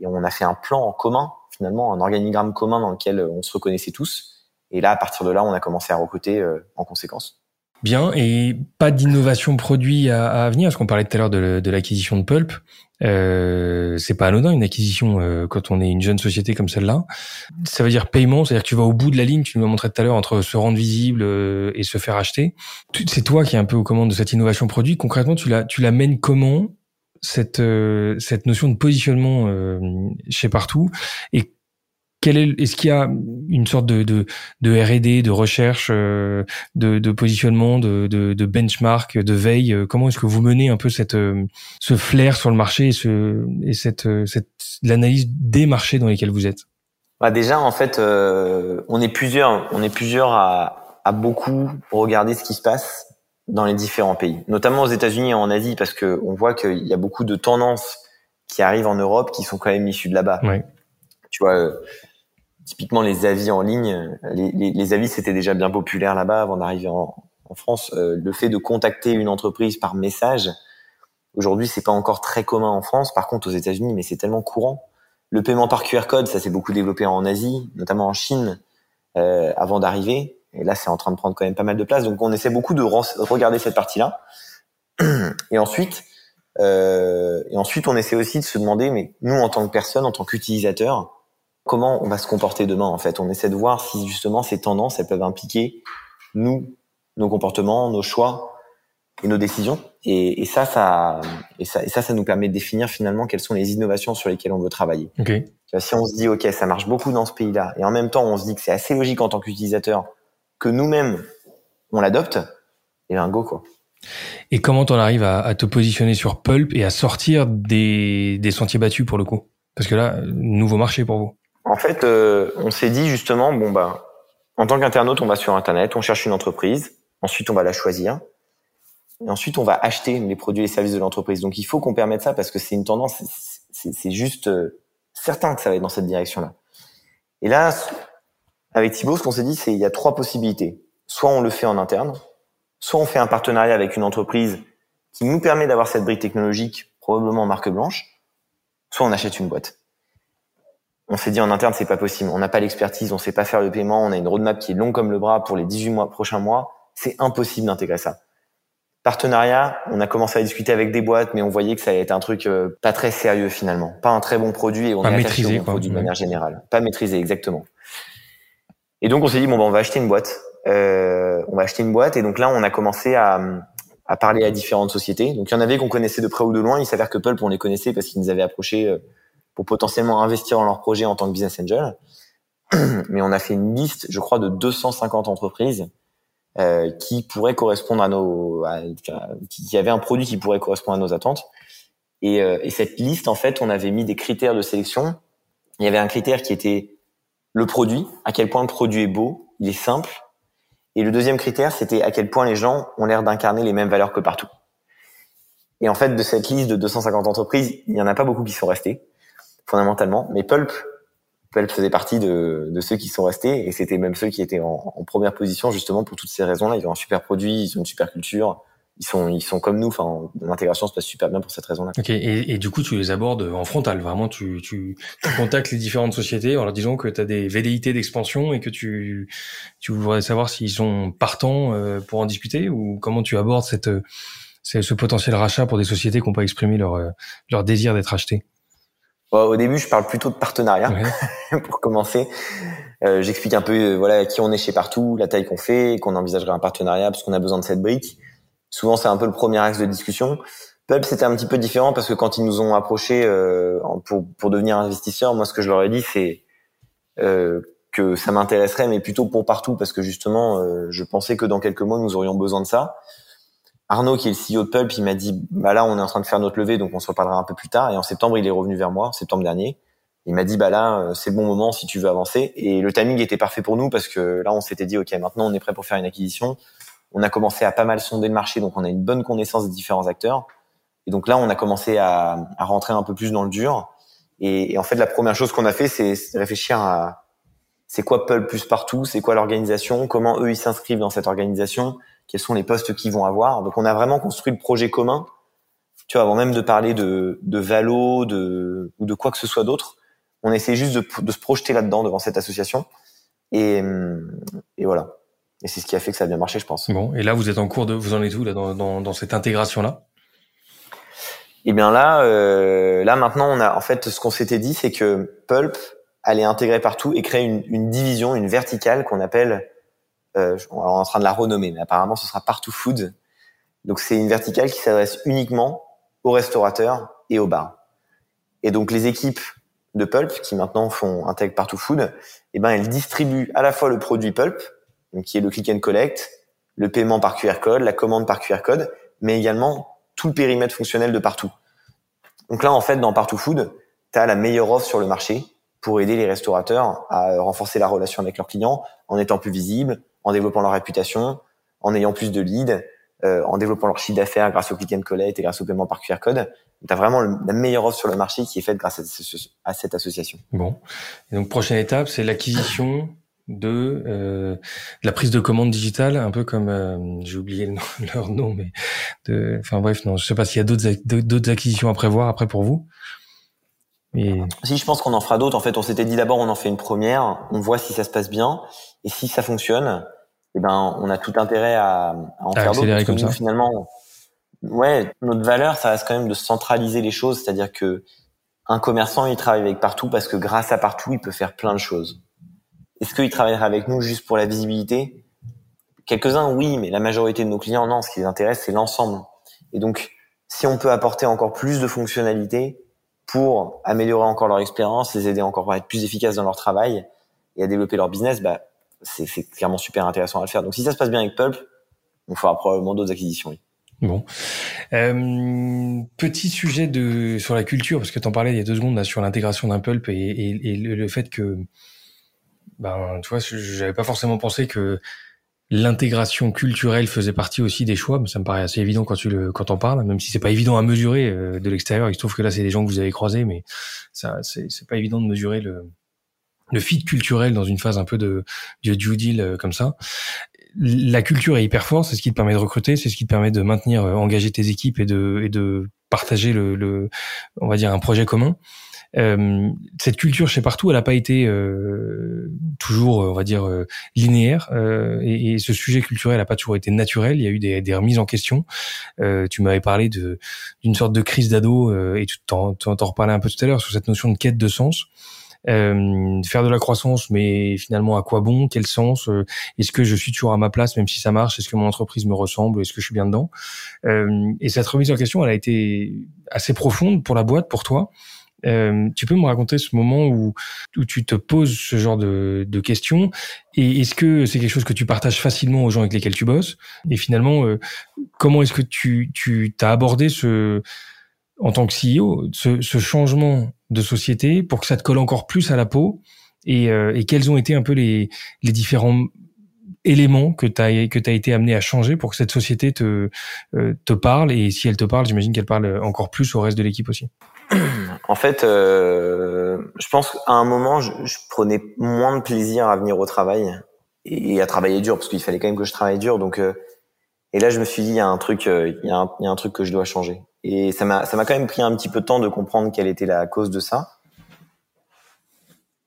Et on a fait un plan en commun, finalement, un organigramme commun dans lequel on se reconnaissait tous. Et là, à partir de là, on a commencé à recruter euh, en conséquence. Bien, et pas d'innovation produit à, à, venir, parce qu'on parlait tout à l'heure de, l'acquisition de Pulp. Euh, c'est pas anodin une acquisition euh, quand on est une jeune société comme celle-là. Ça veut dire paiement, c'est-à-dire que tu vas au bout de la ligne, tu nous l'as montré tout à l'heure, entre se rendre visible euh, et se faire acheter. C'est toi qui es un peu aux commandes de cette innovation produit. Concrètement, tu la, tu l'amènes comment cette, euh, cette notion de positionnement euh, chez partout? Et est, est-ce qu'il y a une sorte de, de, de R&D, de recherche, euh, de, de, positionnement, de, de, benchmark, de veille euh, Comment est-ce que vous menez un peu cette, euh, ce flair sur le marché et, ce, et cette, cette l'analyse des marchés dans lesquels vous êtes? Bah Déjà, en fait, on est plusieurs, on est plusieurs à, à beaucoup regarder ce qui se passe dans les différents pays, notamment aux États-Unis et en Asie, parce que on voit qu'il y a beaucoup de tendances qui arrivent en Europe qui sont quand même issues de là-bas. Ouais. Tu vois, typiquement les avis en ligne, les, les, avis c'était déjà bien populaire là-bas avant d'arriver en, en, France. Euh, le fait de contacter une entreprise par message, aujourd'hui c'est pas encore très commun en France. Par contre aux États-Unis, mais c'est tellement courant. Le paiement par QR code, ça s'est beaucoup développé en Asie, notamment en Chine, euh, avant d'arriver. Et là, c'est en train de prendre quand même pas mal de place. Donc, on essaie beaucoup de regarder cette partie-là. *clears throat* Et ensuite, euh, et ensuite, on essaie aussi de se demander, mais nous, en tant que personne, en tant qu'utilisateur, comment on va se comporter demain en fait. On essaie de voir si justement ces tendances elles peuvent impliquer nous, nos comportements, nos choix et nos décisions. Et, et ça, ça, et ça, et ça, ça nous permet de définir finalement quelles sont les innovations sur lesquelles on veut travailler. Okay. Si on se dit ok, ça marche beaucoup dans ce pays-là, et en même temps on se dit que c'est assez logique en tant qu'utilisateur que nous-mêmes on l'adopte, et un go quoi. Et comment t'en arrives à, à, te positionner sur Pulp et à sortir des, des sentiers battus pour le coup? Parce que là, nouveau marché pour vous. En fait, euh, on s'est dit justement, bon bah, en tant qu'internaute, on va sur Internet, on cherche une entreprise, ensuite on va la choisir, et ensuite on va acheter les produits et services de l'entreprise. Donc il faut qu'on permette ça parce que c'est une tendance, c'est juste euh, certain que ça va être dans cette direction-là. Et là, avec Thibaut, ce qu'on s'est dit, c'est il y a trois possibilités. Soit on le fait en interne, soit on fait un partenariat avec une entreprise qui nous permet d'avoir cette brique technologique, probablement marque blanche, soit on achète une boîte. On s'est dit en interne, c'est pas possible. On n'a pas l'expertise, on sait pas faire le paiement, on a une roadmap qui est longue comme le bras pour les 18 mois, prochains mois. C'est impossible d'intégrer ça. Partenariat, on a commencé à discuter avec des boîtes, mais on voyait que ça allait être un truc euh, pas très sérieux finalement. Pas un très bon produit et on pas est maîtrisé, produit de manière générale. Pas maîtrisé, exactement. Et donc on s'est dit, bon, ben, on va acheter une boîte. Euh, on va acheter une boîte et donc là, on a commencé à, à parler à différentes sociétés. Donc il y en avait qu'on connaissait de près ou de loin. Il s'avère que Pulp, on les connaissait parce qu'ils nous avaient approché euh, pour potentiellement investir dans leur projet en tant que business angel. *clears throat* Mais on a fait une liste, je crois, de 250 entreprises euh, qui pourraient correspondre à nos, à, qui avait un produit qui pourrait correspondre à nos attentes. Et, euh, et, cette liste, en fait, on avait mis des critères de sélection. Il y avait un critère qui était le produit, à quel point le produit est beau, il est simple. Et le deuxième critère, c'était à quel point les gens ont l'air d'incarner les mêmes valeurs que partout. Et en fait, de cette liste de 250 entreprises, il y en a pas beaucoup qui sont restés fondamentalement. Mais Pulp, Pulp faisait partie de, de ceux qui sont restés et c'était même ceux qui étaient en, première position justement pour toutes ces raisons-là. Ils ont un super produit, ils ont une super culture. Ils sont, ils sont comme nous. Enfin, l'intégration se passe super bien pour cette raison-là. Ok. Et, du coup, tu les abordes en frontal. Vraiment, tu, tu, tu contactes les différentes sociétés en leur disant que tu as des velléités d'expansion et que tu, tu voudrais savoir s'ils sont partants euh, pour en discuter ou comment tu abordes cette, ce potentiel rachat pour des sociétés qui n'ont pas exprimé leur, euh, leur désir d'être achetées? Au début, je parle plutôt de partenariat *laughs* pour commencer. Euh, J'explique un peu euh, voilà qui on est chez partout, la taille qu'on fait, qu'on envisagerait un partenariat parce qu'on a besoin de cette brique. Souvent, c'est un peu le premier axe de discussion. Pulp, c'était un petit peu différent parce que quand ils nous ont approchés euh, pour, pour devenir investisseurs, moi, ce que je leur ai dit, c'est euh, que ça m'intéresserait, mais plutôt pour partout parce que justement, euh, je pensais que dans quelques mois, nous aurions besoin de ça. Arnaud, qui est le CEO de Pulp, il m'a dit, bah là, on est en train de faire notre levée, donc on se reparlera un peu plus tard. Et en septembre, il est revenu vers moi, septembre dernier. Il m'a dit, bah là, euh, c'est le bon moment si tu veux avancer. Et le timing était parfait pour nous parce que là, on s'était dit, OK, maintenant, on est prêt pour faire une acquisition. On a commencé à pas mal sonder le marché, donc on a une bonne connaissance des différents acteurs. Et donc là, on a commencé à, à rentrer un peu plus dans le dur. Et, et en fait, la première chose qu'on a fait, c'est réfléchir à c'est quoi Pulp plus partout, c'est quoi l'organisation, comment eux, ils s'inscrivent dans cette organisation, quels sont les postes qu'ils vont avoir. Donc on a vraiment construit le projet commun. Tu vois, avant même de parler de, de Valo, de ou de quoi que ce soit d'autre, on essaie juste de, de se projeter là-dedans devant cette association. Et, et voilà. Et c'est ce qui a fait que ça a bien marché, je pense. Bon, et là vous êtes en cours de, vous en êtes où là dans, dans, dans cette intégration là Eh bien là, euh, là maintenant on a en fait ce qu'on s'était dit, c'est que Pulp allait intégrer partout et créer une, une division, une verticale qu'on appelle euh, on est en train de la renommer, mais apparemment ce sera Partout Food. Donc c'est une verticale qui s'adresse uniquement aux restaurateurs et aux bars. Et donc les équipes de Pulp qui maintenant font intègre Partout Food, eh ben elles distribuent à la fois le produit Pulp, donc qui est le click and collect, le paiement par QR code, la commande par QR code, mais également tout le périmètre fonctionnel de partout. Donc là en fait dans Partout Food, tu as la meilleure offre sur le marché pour aider les restaurateurs à renforcer la relation avec leurs clients en étant plus visibles, en développant leur réputation, en ayant plus de leads, euh, en développant leur chiffre d'affaires grâce au click and collect et grâce au paiement par QR code. Tu as vraiment la meilleure offre sur le marché qui est faite grâce à, cette association. Bon. Et donc, prochaine étape, c'est l'acquisition de, euh, de, la prise de commande digitale, un peu comme, euh, j'ai oublié le nom, *laughs* leur nom, mais de, enfin bref, non, je sais pas s'il y a d'autres, acquisitions à prévoir après pour vous. Mais... Si je pense qu'on en fera d'autres. En fait, on s'était dit d'abord on en fait une première, on voit si ça se passe bien, et si ça fonctionne, eh ben on a tout intérêt à, à en à faire d'autres. comme ça. Finalement, ouais, notre valeur, ça reste quand même de centraliser les choses, c'est-à-dire que un commerçant, il travaille avec partout parce que grâce à partout, il peut faire plein de choses. Est-ce qu'il travaillerait avec nous juste pour la visibilité? Quelques-uns, oui, mais la majorité de nos clients, non. Ce qui les intéresse, c'est l'ensemble. Et donc, si on peut apporter encore plus de fonctionnalités pour améliorer encore leur expérience, les aider encore à être plus efficaces dans leur travail et à développer leur business, bah, c'est clairement super intéressant à le faire. Donc si ça se passe bien avec Pulp, on fera probablement d'autres acquisitions. Oui. Bon. Euh, petit sujet de sur la culture, parce que tu en parlais il y a deux secondes là, sur l'intégration d'un pulp et, et, et le, fait que, ben, tu vois, j'avais pas forcément pensé que l'intégration culturelle faisait partie aussi des choix, mais ça me paraît assez évident quand tu le quand on parles, même si c'est pas évident à mesurer euh, de l'extérieur. Il se trouve que là c'est des gens que vous avez croisés, mais ça c'est pas évident de mesurer le le fit culturel dans une phase un peu de, due deal euh, comme ça la culture est hyper forte, c'est ce qui te permet de recruter, c'est ce qui te permet de maintenir, euh, engager tes équipes et de, et de partager le, le, on va dire un projet commun. Euh, cette culture chez partout, elle n'a pas été euh, toujours, on va dire, euh, linéaire. Euh, et, et, ce sujet culturel n'a pas toujours été naturel. Il y a eu des, des remises en question. tu m'avais parlé d'une sorte de crise d'ado et tu t'en, t'en reparlais un peu tout à l'heure sur cette notion de quête de sens. Euh, faire de la croissance, mais finalement à quoi bon? Quel sens? Euh, Est-ce que je suis toujours à ma place, même si ça marche? Est-ce que mon entreprise me ressemble? Est-ce que je suis bien dedans? Euh, Et cette remise en question, elle a été assez profonde pour la boîte, pour toi. Euh, tu peux me raconter ce moment où, où tu te poses ce genre de, de questions? Et est-ce que c'est quelque chose que tu partages facilement aux gens avec lesquels tu bosses? Et finalement, euh, comment est-ce que tu, tu abordé ce, en tant que CEO, ce, ce, changement de société pour que ça te colle encore plus à la peau et, euh, quels ont été un peu les, différents éléments que tu as été amené à changer pour que cette société te euh, te parle et si elle te parle, j'imagine qu'elle parle encore plus au reste de l'équipe aussi. *clears throat* En fait, euh, je pense qu'à un moment, je, prenais moins de plaisir à venir au travail et à travailler dur parce qu'il fallait quand même que je travaille dur. Donc, euh, et là, je me suis dit, il y a un truc, il y a un truc que je dois changer. Et ça m'a, ça m'a quand même pris un petit peu de temps de comprendre quelle était la cause de ça.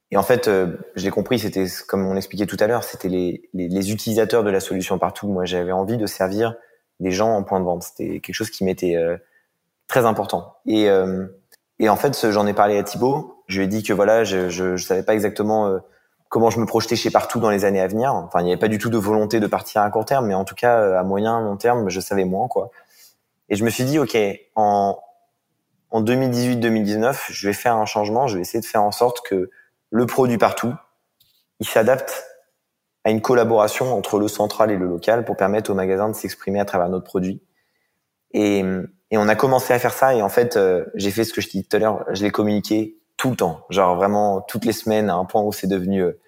Et en fait, euh, j'ai compris, c'était comme on expliquait tout à l'heure, c'était les, les, les, utilisateurs de la solution partout. Moi, j'avais envie de servir des gens en point de vente. C'était quelque chose qui m'était euh, très important. Et, euh, et en fait, j'en ai parlé à Thibaut. Je lui ai dit que voilà, je, je, je savais pas exactement euh, comment je me projetais chez partout dans les années à venir. Enfin, il n'y avait pas du tout de volonté de partir à court terme, mais en tout cas, à moyen, long terme, je savais moins quoi. Et je me suis dit, OK, en, en 2018-2019, je vais faire un changement, je vais essayer de faire en sorte que le produit partout, il s'adapte à une collaboration entre le central et le local pour permettre au magasin de s'exprimer à travers notre produit. Et, et, on a commencé à faire ça et en fait, euh, j'ai fait ce que je dis tout à l'heure, je l'ai communiqué tout le temps, genre vraiment toutes les semaines à un point où c'est devenu euh,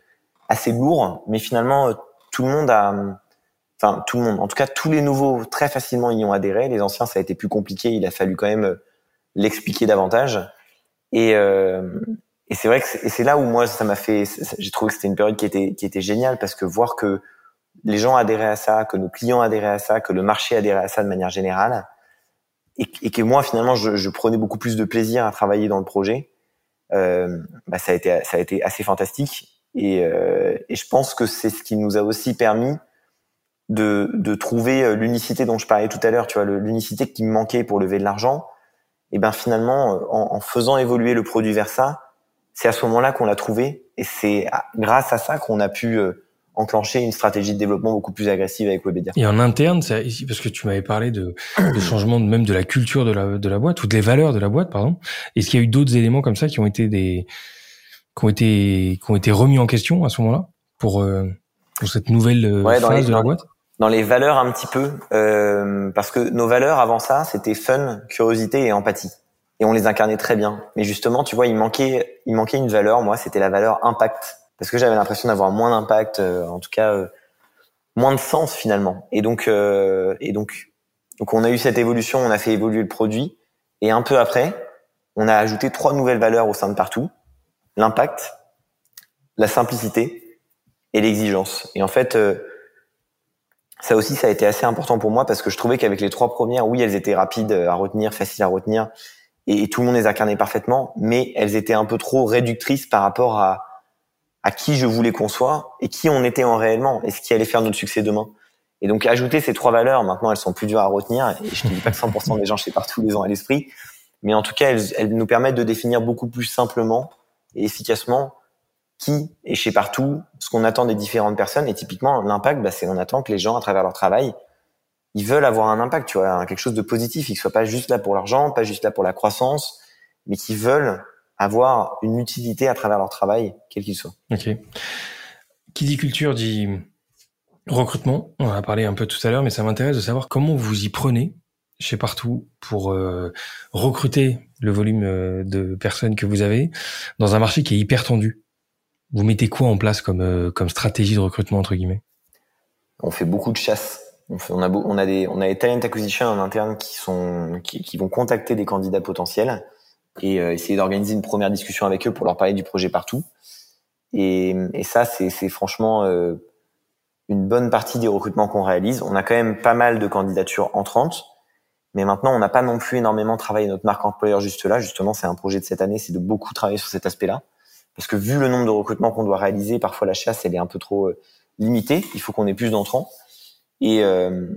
assez lourd, mais finalement, euh, tout le monde a enfin tout le monde, en tout cas tous les nouveaux très facilement y ont adhéré. Les anciens, ça a été plus compliqué. Il a fallu quand même euh, l'expliquer davantage. Et, euh, et c'est vrai que c'est là où moi ça m'a fait. J'ai trouvé que c'était une période qui était qui était géniale parce que voir que les gens adhéraient à ça, que nos clients adhéraient à ça, que le marché adhérait à ça de manière générale, et, que moi finalement je, je, prenais beaucoup plus de plaisir à travailler dans le projet. Euh, bah, ça a été ça a été assez fantastique. Et, euh, et je pense que c'est ce qui nous a aussi permis de, de trouver euh, l'unicité dont je parlais tout à l'heure, tu vois, l'unicité qui me manquait pour lever de l'argent. Et ben finalement, euh, en, en, faisant évoluer le produit vers ça, c'est à ce moment-là qu'on l'a trouvé. Et c'est grâce à ça qu'on a pu euh, enclencher une stratégie de développement beaucoup plus agressive avec Webedia. Et en interne, ça, parce que tu m'avais parlé de, de changement de, même de la culture de la, de la boîte, ou des valeurs de la boîte, pardon. Est-ce qu'il y a eu d'autres éléments comme ça qui ont été des, qui ont été, qui ont été remis en question à ce moment-là pour, pour cette nouvelle phase de la boîte? Dans les valeurs un petit peu, euh, parce que nos valeurs avant ça, c'était fun, curiosité et empathie. Et on les incarnait très bien. Mais justement, tu vois, il manquait, il manquait une valeur. Moi, c'était la valeur impact, parce que j'avais l'impression d'avoir moins d'impact, euh, en tout cas, euh, moins de sens finalement. Et donc, euh, et donc, donc, on a eu cette évolution, on a fait évoluer le produit, et un peu après, on a ajouté trois nouvelles valeurs au sein de partout l'impact, la simplicité et l'exigence. Et en fait euh, ça aussi, ça a été assez important pour moi parce que je trouvais qu'avec les trois premières, oui, elles étaient rapides à retenir, faciles à retenir, et, tout le monde les incarnait parfaitement, mais elles étaient un peu trop réductrices par rapport à, à qui je voulais qu'on soit et qui on était en réellement et ce qui allait faire notre succès demain. Et donc ajouter ces trois valeurs, maintenant elles sont plus dures à retenir. Et je ne dis pas que 100% des gens chez partout les ont à l'esprit, mais en tout cas elles, elles nous permettent de définir beaucoup plus simplement et efficacement qui est chez partout, ce qu'on attend des différentes personnes. Et typiquement, l'impact, bah, c'est on attend que les gens, à travers leur travail, ils veulent avoir un impact, tu vois, quelque chose de positif. Ils ne soient pas juste là pour l'argent, pas juste là pour la croissance, mais qui veulent avoir une utilité à travers leur travail, quel qu'il soit. Ok. Qui dit culture dit recrutement. On en a parlé un peu tout à l'heure, mais ça m'intéresse de savoir comment vous y prenez chez Partout pour euh, recruter le volume euh, de personnes que vous avez dans un marché qui est hyper tendu. Vous mettez quoi en place comme, euh, comme stratégie de recrutement entre guillemets? On fait beaucoup de chasse. On, on, a, on a des on a des talent acquisition en interne qui sont qui, qui vont contacter des candidats potentiels et essayer d'organiser une première discussion avec eux pour leur parler du projet partout. Et, et ça c'est franchement une bonne partie des recrutements qu'on réalise. On a quand même pas mal de candidatures entrantes, mais maintenant on n'a pas non plus énormément travaillé notre marque employeur juste là. Justement, c'est un projet de cette année, c'est de beaucoup travailler sur cet aspect-là, parce que vu le nombre de recrutements qu'on doit réaliser, parfois la chasse elle est un peu trop euh, limitée. Il faut qu'on ait plus d'entrants. Et euh,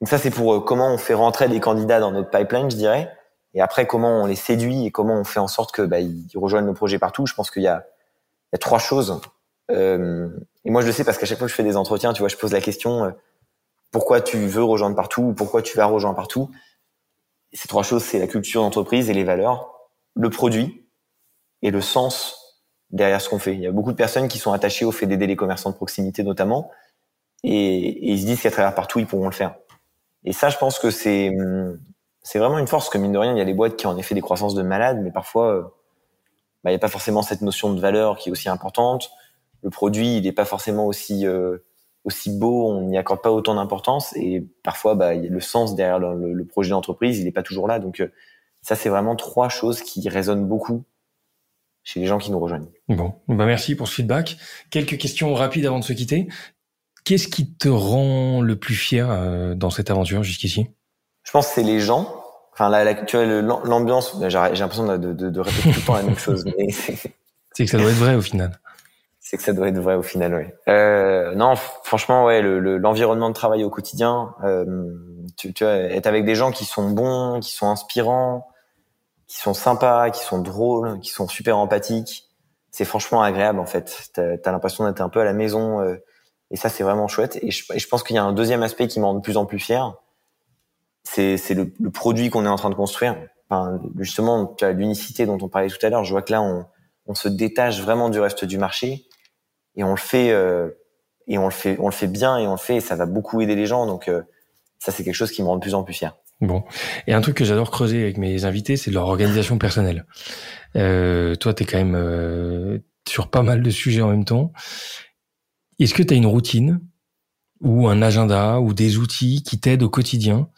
donc ça c'est pour euh, comment on fait rentrer des candidats dans notre pipeline, je dirais. Et après comment on les séduit et comment on fait en sorte que bah, ils rejoignent nos projets partout. Je pense qu'il y y a trois choses. Euh, et moi, je le sais parce qu'à chaque fois que je fais des entretiens, tu vois, je pose la question pourquoi tu veux rejoindre partout ou pourquoi tu vas rejoindre partout? ces trois choses, c'est la culture d'entreprise et les valeurs, le produit et le sens derrière ce qu'on fait. Il y a beaucoup de personnes qui sont attachées au fait d'aider les commerçants de proximité notamment, et, ils se disent qu'à travers partout, ils pourront le faire. Et ça, je pense que c'est c'est vraiment une force, que mine de rien, il y a des boîtes qui ont en effet des croissances de malades, mais parfois, euh, bah, il n'y a pas forcément cette notion de valeur qui est aussi importante le produit il n'est pas forcément aussi euh, aussi beau, on n'y accorde pas autant d'importance et parfois bah, le sens derrière le, projet d'entreprise il n'est pas toujours là. Donc euh, ça c'est vraiment trois choses qui résonnent beaucoup chez les gens qui nous rejoignent. Bon, bah merci pour ce feedback. Quelques questions rapides avant de se quitter. Qu'est-ce qui te rend le plus fier euh, dans cette aventure jusqu'ici? Je pense que c'est les gens. Enfin, la, la, tu vois, l'ambiance. J'ai l'impression de, de, de, répéter tout le temps la même chose. *laughs* c'est que ça doit être vrai au final c'est que ça doit être vrai au final, ouais. Euh, non, franchement, ouais, l'environnement le, de travail au quotidien, euh, tu, tu vois, être avec des gens qui sont bons, qui sont inspirants, qui sont sympas, qui sont drôles, qui sont super empathiques, c'est franchement agréable en fait. T'as as, l'impression d'être un peu à la maison, euh, et ça c'est vraiment chouette. Et je, je pense qu'il y a un deuxième aspect qui me rend de plus en plus fier, c'est le, le, produit qu'on est en train de construire. Enfin, justement, l'unicité dont on parlait tout à l'heure. Je vois que là, on, on se détache vraiment du reste du marché et on le fait euh, et on le fait on le fait bien et on le fait et ça va beaucoup aider les gens donc euh, ça c'est quelque chose qui me rend de plus en plus fier. Bon, et un truc que j'adore creuser avec mes invités, c'est leur organisation personnelle. Euh, toi, tu es quand même euh, sur pas mal de sujets en même temps. Est-ce que tu as une routine ou un agenda ou des outils qui t'aident au quotidien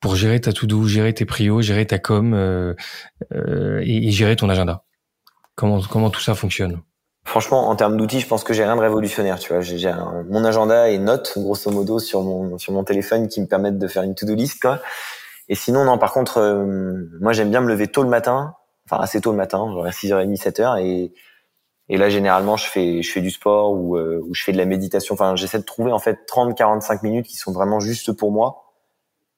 pour gérer ta to-do, gérer tes prios, gérer ta com euh, euh, et, et, gérer ton agenda? Comment comment tout ça fonctionne? Franchement, en termes d'outils, je pense que j'ai rien de révolutionnaire. Tu vois, j'ai mon agenda et notes, grosso modo, sur mon sur mon téléphone qui me permettent de faire une to-do list. Quoi. Et sinon, non. Par contre, euh, moi, j'aime bien me lever tôt le matin, enfin assez tôt le matin, genre à 6h30, 7h, et et là, généralement, je fais je fais du sport ou euh, ou je fais de la méditation. Enfin, j'essaie de trouver en fait 30-45 minutes qui sont vraiment juste pour moi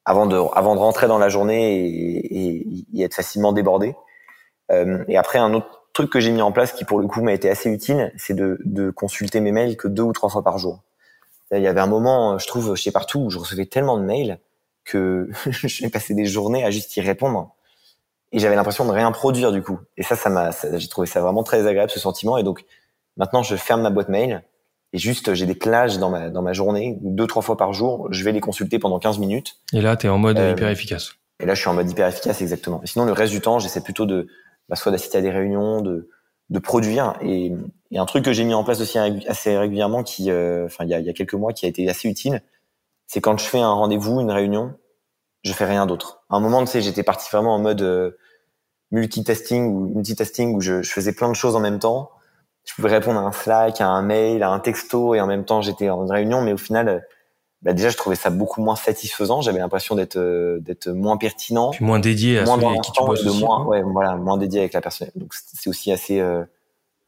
avant de avant de rentrer dans la journée et, et, être facilement débordé. Euh, et après, un autre truc que j'ai mis en place qui pour le coup m'a été assez utile, c'est de, de, consulter mes mails que deux ou trois fois par jour. Il y avait un moment, je trouve, chez partout où je recevais tellement de mails que *laughs* j'ai passé des journées à juste y répondre. Et j'avais l'impression de rien produire du coup. Et ça, ça m'a, j'ai trouvé ça vraiment très agréable ce sentiment. Et donc maintenant, je ferme ma boîte mail et juste j'ai des plages dans ma dans ma journée deux trois fois par jour. Je vais les consulter pendant 15 minutes. Et là, tu es en mode euh, hyper efficace. Et là, je suis en mode hyper efficace, exactement. Et sinon, le reste du temps, j'essaie plutôt de bah, soit d'assister à des réunions, de, de produire. Et, et un truc que j'ai mis en place aussi assez régulièrement, qui, euh, enfin, il y a, y a quelques mois, qui a été assez utile, c'est quand je fais un rendez-vous, une réunion, je fais rien d'autre. À un moment, tu sais, j'étais parti vraiment en mode euh, multitasking ou multitasking où je, je, faisais plein de choses en même temps. Je pouvais répondre à un Slack, à un mail, à un texto, et en même temps, j'étais en réunion. Mais au final, bah déjà je trouvais ça beaucoup moins satisfaisant j'avais l'impression d'être euh, d'être moins pertinent Puis moins dédié à moins celui avec qui tu bosses moins hein. ouais voilà moins dédié avec la personne donc c'est aussi assez euh,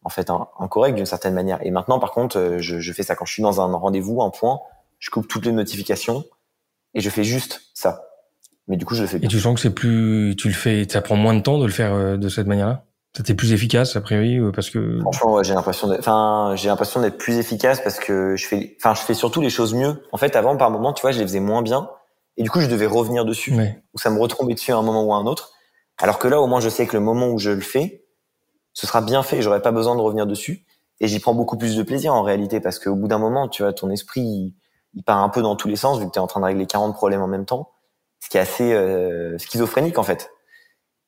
en fait incorrect d'une certaine manière et maintenant par contre euh, je, je, fais ça quand je suis dans un rendez-vous un point je coupe toutes les notifications et je fais juste ça. Mais du coup je le fais bien. et tu sens que c'est plus tu le fais ça prend moins de temps de le faire de cette manière là c'était plus efficace a priori parce que franchement ouais, j'ai l'impression d'être enfin j'ai l'impression d'être plus efficace parce que je fais enfin je fais surtout les choses mieux. En fait avant par moment tu vois je les faisais moins bien et du coup je devais revenir dessus. Ou ça me retombait dessus à un moment ou à un autre. Alors que là au moins je sais que le moment où je le fais ce sera bien fait. J'aurai pas besoin de revenir dessus. Et j'y prends beaucoup plus de plaisir en réalité parce qu'au bout d'un moment tu vois ton esprit il, part un peu dans tous les sens vu que tu es en train de régler 40 problèmes en même temps ce qui est assez schizophrénique en fait.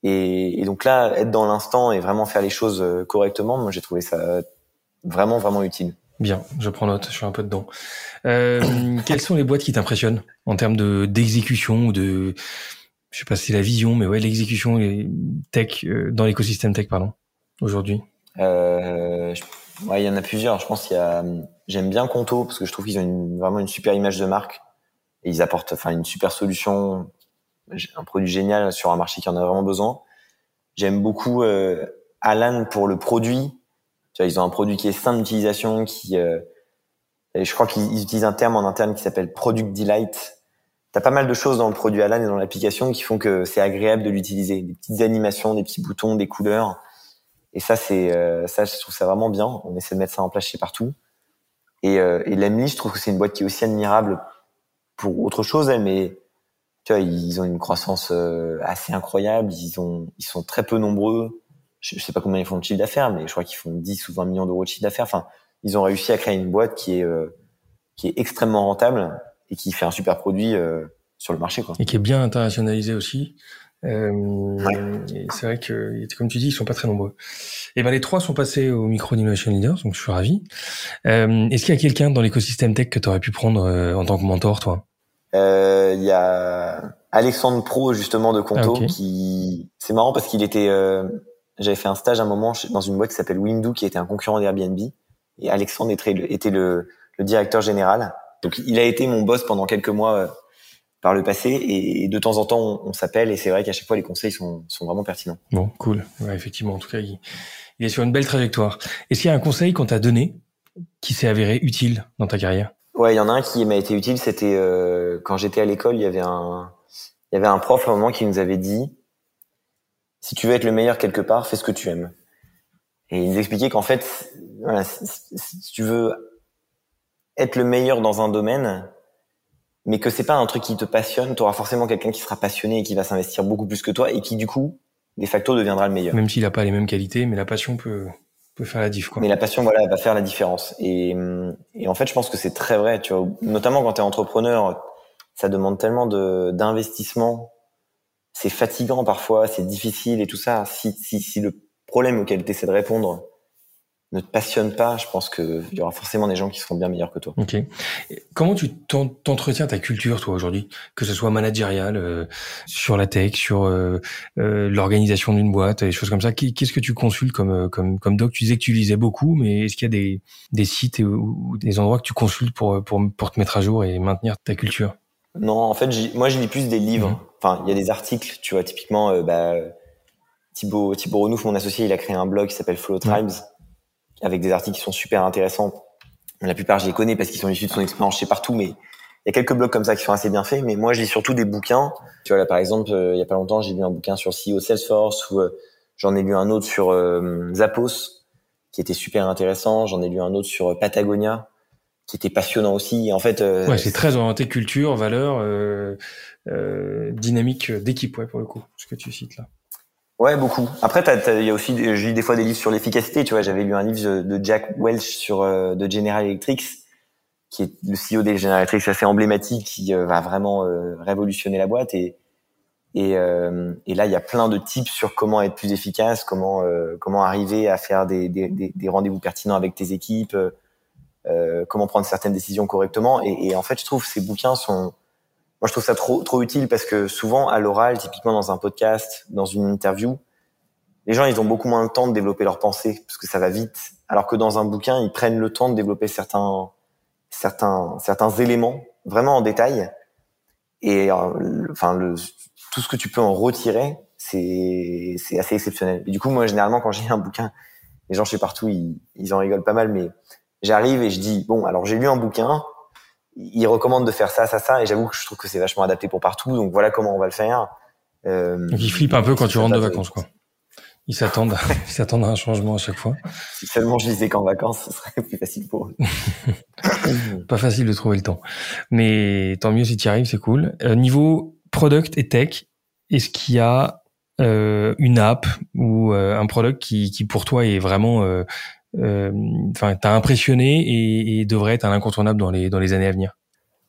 Et, et, donc là, être dans l'instant et vraiment faire les choses correctement, moi j'ai trouvé ça vraiment vraiment utile. Bien, je prends note, je suis un peu dedans. Euh, *coughs* quelles sont les boîtes qui t'impressionnent en termes de d'exécution ou de, je sais pas si c'est la vision, mais ouais, l'exécution tech euh, dans l'écosystème tech, pardon, aujourd'hui? Euh, ouais, il y en a plusieurs. Je pense qu'il y a, j'aime bien Conto parce que je trouve qu'ils ont une, vraiment une super image de marque et ils apportent, enfin, une super solution, un produit génial sur un marché qui en a vraiment besoin. J'aime beaucoup euh, Alan pour le produit tu vois, ils ont un produit qui est simple d'utilisation, qui, euh, et je crois qu'ils utilisent un terme en interne qui s'appelle Product Delight. T'as pas mal de choses dans le produit Alan et dans l'application qui font que c'est agréable de l'utiliser. Des petites animations, des petits boutons, des couleurs. Et ça, c'est euh, ça, je trouve ça vraiment bien. On essaie de mettre ça en place chez partout. Et, euh, et Lemly, je trouve que c'est une boîte qui est aussi admirable pour autre chose, elle, mais tu vois, ils ont une croissance euh, assez incroyable. Ils ont, ils sont très peu nombreux je, sais pas combien ils font de chiffre d'affaires, mais je crois qu'ils font 10 ou 20 millions d'euros de chiffre d'affaires. Enfin, ils ont réussi à créer une boîte qui est euh, qui est extrêmement rentable et qui fait un super produit sur le marché, quoi. Et qui est bien internationalisé aussi. Euh, C'est vrai que, comme tu dis, ils sont pas très nombreux. Et ben les trois sont passés au micro Innovation Leaders, donc je suis ravi. Euh, Est-ce qu'il y a quelqu'un dans l'écosystème tech que tu aurais pu prendre euh, en tant que mentor, toi? Euh, Il y a Alexandre Pro justement de Conto ah, qui, c'est marrant parce qu'il était j'avais fait un stage à un moment dans une boîte qui s'appelle Windu, qui était un concurrent d'Airbnb. Et Alexandre était, le, était le, le, directeur général. Donc, il a été mon boss pendant quelques mois par le passé. Et, de temps en temps, on, on s'appelle. Et c'est vrai qu'à chaque fois, les conseils sont, sont vraiment pertinents. Bon, cool. Ouais, effectivement, en tout cas, il, il est sur une belle trajectoire. Est-ce qu'il y a un conseil qu'on t'a donné qui s'est avéré utile dans ta carrière? Ouais, il y en a un qui m'a été utile. C'était euh, quand j'étais à l'école, il y avait un, il y avait un prof à un moment qui nous avait dit si tu veux être le meilleur quelque part, fais ce que tu aimes. Et il nous expliquait qu'en fait, voilà, si, tu veux être le meilleur dans un domaine, mais que c'est pas un truc qui te passionne, tu auras forcément quelqu'un qui sera passionné et qui va s'investir beaucoup plus que toi et qui du coup, de facto, deviendra le meilleur. Même s'il n'a pas les mêmes qualités, mais la passion peut peut faire la diff quoi. Mais la passion voilà va faire la différence et, et en fait je pense que c'est très vrai tu vois notamment quand tu es entrepreneur ça demande tellement de d'investissement c'est fatigant parfois, c'est difficile et tout ça. Si, si, si le problème auquel tu essaies de répondre ne te passionne pas, je pense qu'il y aura forcément des gens qui seront bien meilleurs que toi. Ok. Comment tu t'entretiens ta culture, toi, aujourd'hui? Que ce soit managérial, euh, sur la tech, sur euh, euh, l'organisation d'une boîte, des choses comme ça. Qu'est-ce que tu consultes comme, comme, comme doc? Tu disais que tu lisais beaucoup, mais est-ce qu'il y a des, des sites ou des endroits que tu consultes pour, pour, pour te mettre à jour et maintenir ta culture? Non, en fait, moi, je lis plus des livres. Mmh enfin, il y a des articles, tu vois, typiquement, euh, bah, Thibaut, Thibaut Renouf, mon associé, il a créé un blog qui s'appelle Flow Tribes, avec des articles qui sont super intéressants. La plupart, je les connais parce qu'ils sont issus de son expérience chez partout, mais il y a quelques blogs comme ça qui sont assez bien faits. Mais moi, je lis surtout des bouquins. Tu vois, là, par exemple, euh, il y a pas longtemps, j'ai lu un bouquin sur CEO Salesforce ou euh, j'en ai lu un autre sur Zappos, qui était super intéressant. J'en ai lu un autre sur Patagonia, qui était passionnant aussi. en fait, ouais, c'est très orienté culture, valeur, euh, dynamique d'équipe, ouais, pour le coup, ce que tu cites là. Ouais, beaucoup. Après, il y a aussi, j'ai lu des fois des livres sur l'efficacité. Tu vois, j'avais lu un livre de Jack Welch sur euh, de General Electric, qui est le CEO des General Electric, assez emblématique, qui euh, va vraiment révolutionner la boîte. Et et, et là, il y a plein de tips sur comment être plus efficace, comment comment arriver à faire des des, des rendez-vous pertinents avec tes équipes, comment prendre certaines décisions correctement. Et, et en fait, je trouve ces bouquins sont moi, je trouve ça trop, trop utile parce que souvent, à l'oral, typiquement dans un podcast, dans une interview, les gens, ils ont beaucoup moins de temps de développer leurs pensées parce que ça va vite. Alors que dans un bouquin, ils prennent le temps de développer certains, certains, certains éléments vraiment en détail. Et euh, enfin, le, tout ce que tu peux en retirer, c'est, c'est assez exceptionnel. Et du coup, moi, généralement, quand j'ai un bouquin, les gens chez partout, ils, ils en rigolent pas mal, mais j'arrive et je dis bon, alors j'ai lu un bouquin, il recommande de faire ça, ça, ça, et j'avoue que je trouve que c'est vachement adapté pour partout, donc voilà comment on va le faire. Euh, donc ils flippent un peu quand tu rentres de vacances, quoi. Ils s'attendent, *laughs* ils s'attendent à un changement à chaque fois. Si seulement je disais qu'en vacances, ce serait plus facile pour eux. *laughs* Pas facile de trouver le temps. Mais tant mieux si tu y arrives, c'est cool. Euh, niveau product et tech, est-ce qu'il y a euh, une app ou euh, un product qui, qui pour toi est vraiment euh, enfin, t'as impressionné et, et, devrait être un incontournable dans les dans les années à venir.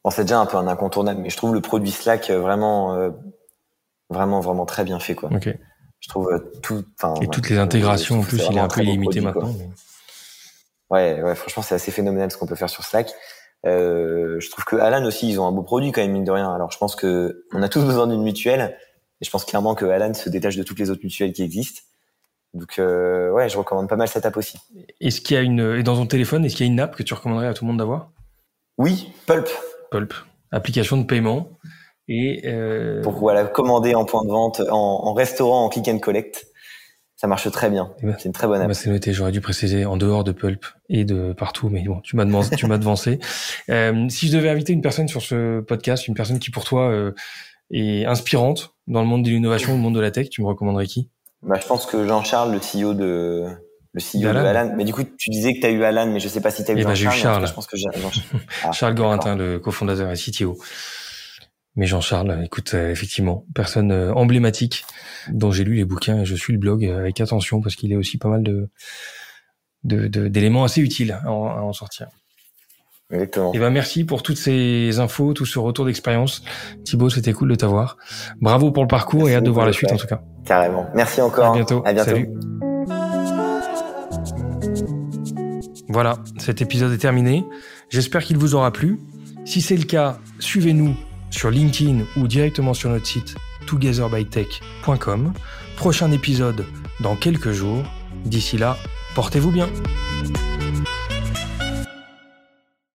Bon, c'est déjà un peu un incontournable, mais je trouve le produit Slack vraiment, vraiment, vraiment très bien fait, quoi. Ok. Je trouve tout. Et toutes les intégrations, en plus, il est un peu illimité maintenant. Ouais, ouais, franchement, c'est assez phénoménal ce qu'on peut faire sur Slack. Euh, je trouve que Alan aussi, ils ont un beau produit quand même mine de rien. Alors, je pense que on a tous *laughs* besoin d'une mutuelle, et je pense clairement que Alan se détache de toutes les autres mutuelles qui existent. Donc, euh, ouais, je recommande pas mal cette app aussi. Est-ce qu'il y a une, et dans ton téléphone, est-ce qu'il y a une app que tu recommanderais à tout le monde d'avoir? Oui, Pulp. Pulp, application de paiement. Et euh... pour voilà commander en point de vente, en, en restaurant, en click and collect ça marche très bien. Eh ben, c'est une très bonne app. c'est noté. J'aurais dû préciser en dehors de Pulp et de partout, mais bon, tu m'as devancé. tu m'as devancé. *laughs* Euh, si je devais inviter une personne sur ce podcast, une personne qui pour toi euh, est inspirante dans le monde de l'innovation, le monde de la tech, tu me recommanderais qui? Bah, je pense que Jean-Charles, le CEO de le CEO de Alan. Mais du coup, tu disais que tu as eu Alan, mais je sais pas si tu as eu eh ben, Jean-Charles. Charles. je pense que *laughs* ah, Charles Gorintin, le cofondateur et CTO. Mais Jean-Charles, écoute, euh, effectivement, personne euh, emblématique dont j'ai lu les bouquins et je suis le blog avec attention parce qu'il est aussi pas mal de d'éléments assez utiles à en, sortir. Exactement. Et eh ben merci pour toutes ces infos, tout ce retour d'expérience. Thibaut, c'était cool de t'avoir. Bravo pour le parcours et hâte de voir la suite en tout cas. Carrément. Merci encore. À bientôt. À bientôt. Salut. Voilà, cet épisode est terminé. J'espère qu'il vous aura plu. Si c'est le cas, suivez-nous sur LinkedIn ou directement sur notre site togetherbytech.com. Prochain épisode dans quelques jours. D'ici là, portez-vous bien.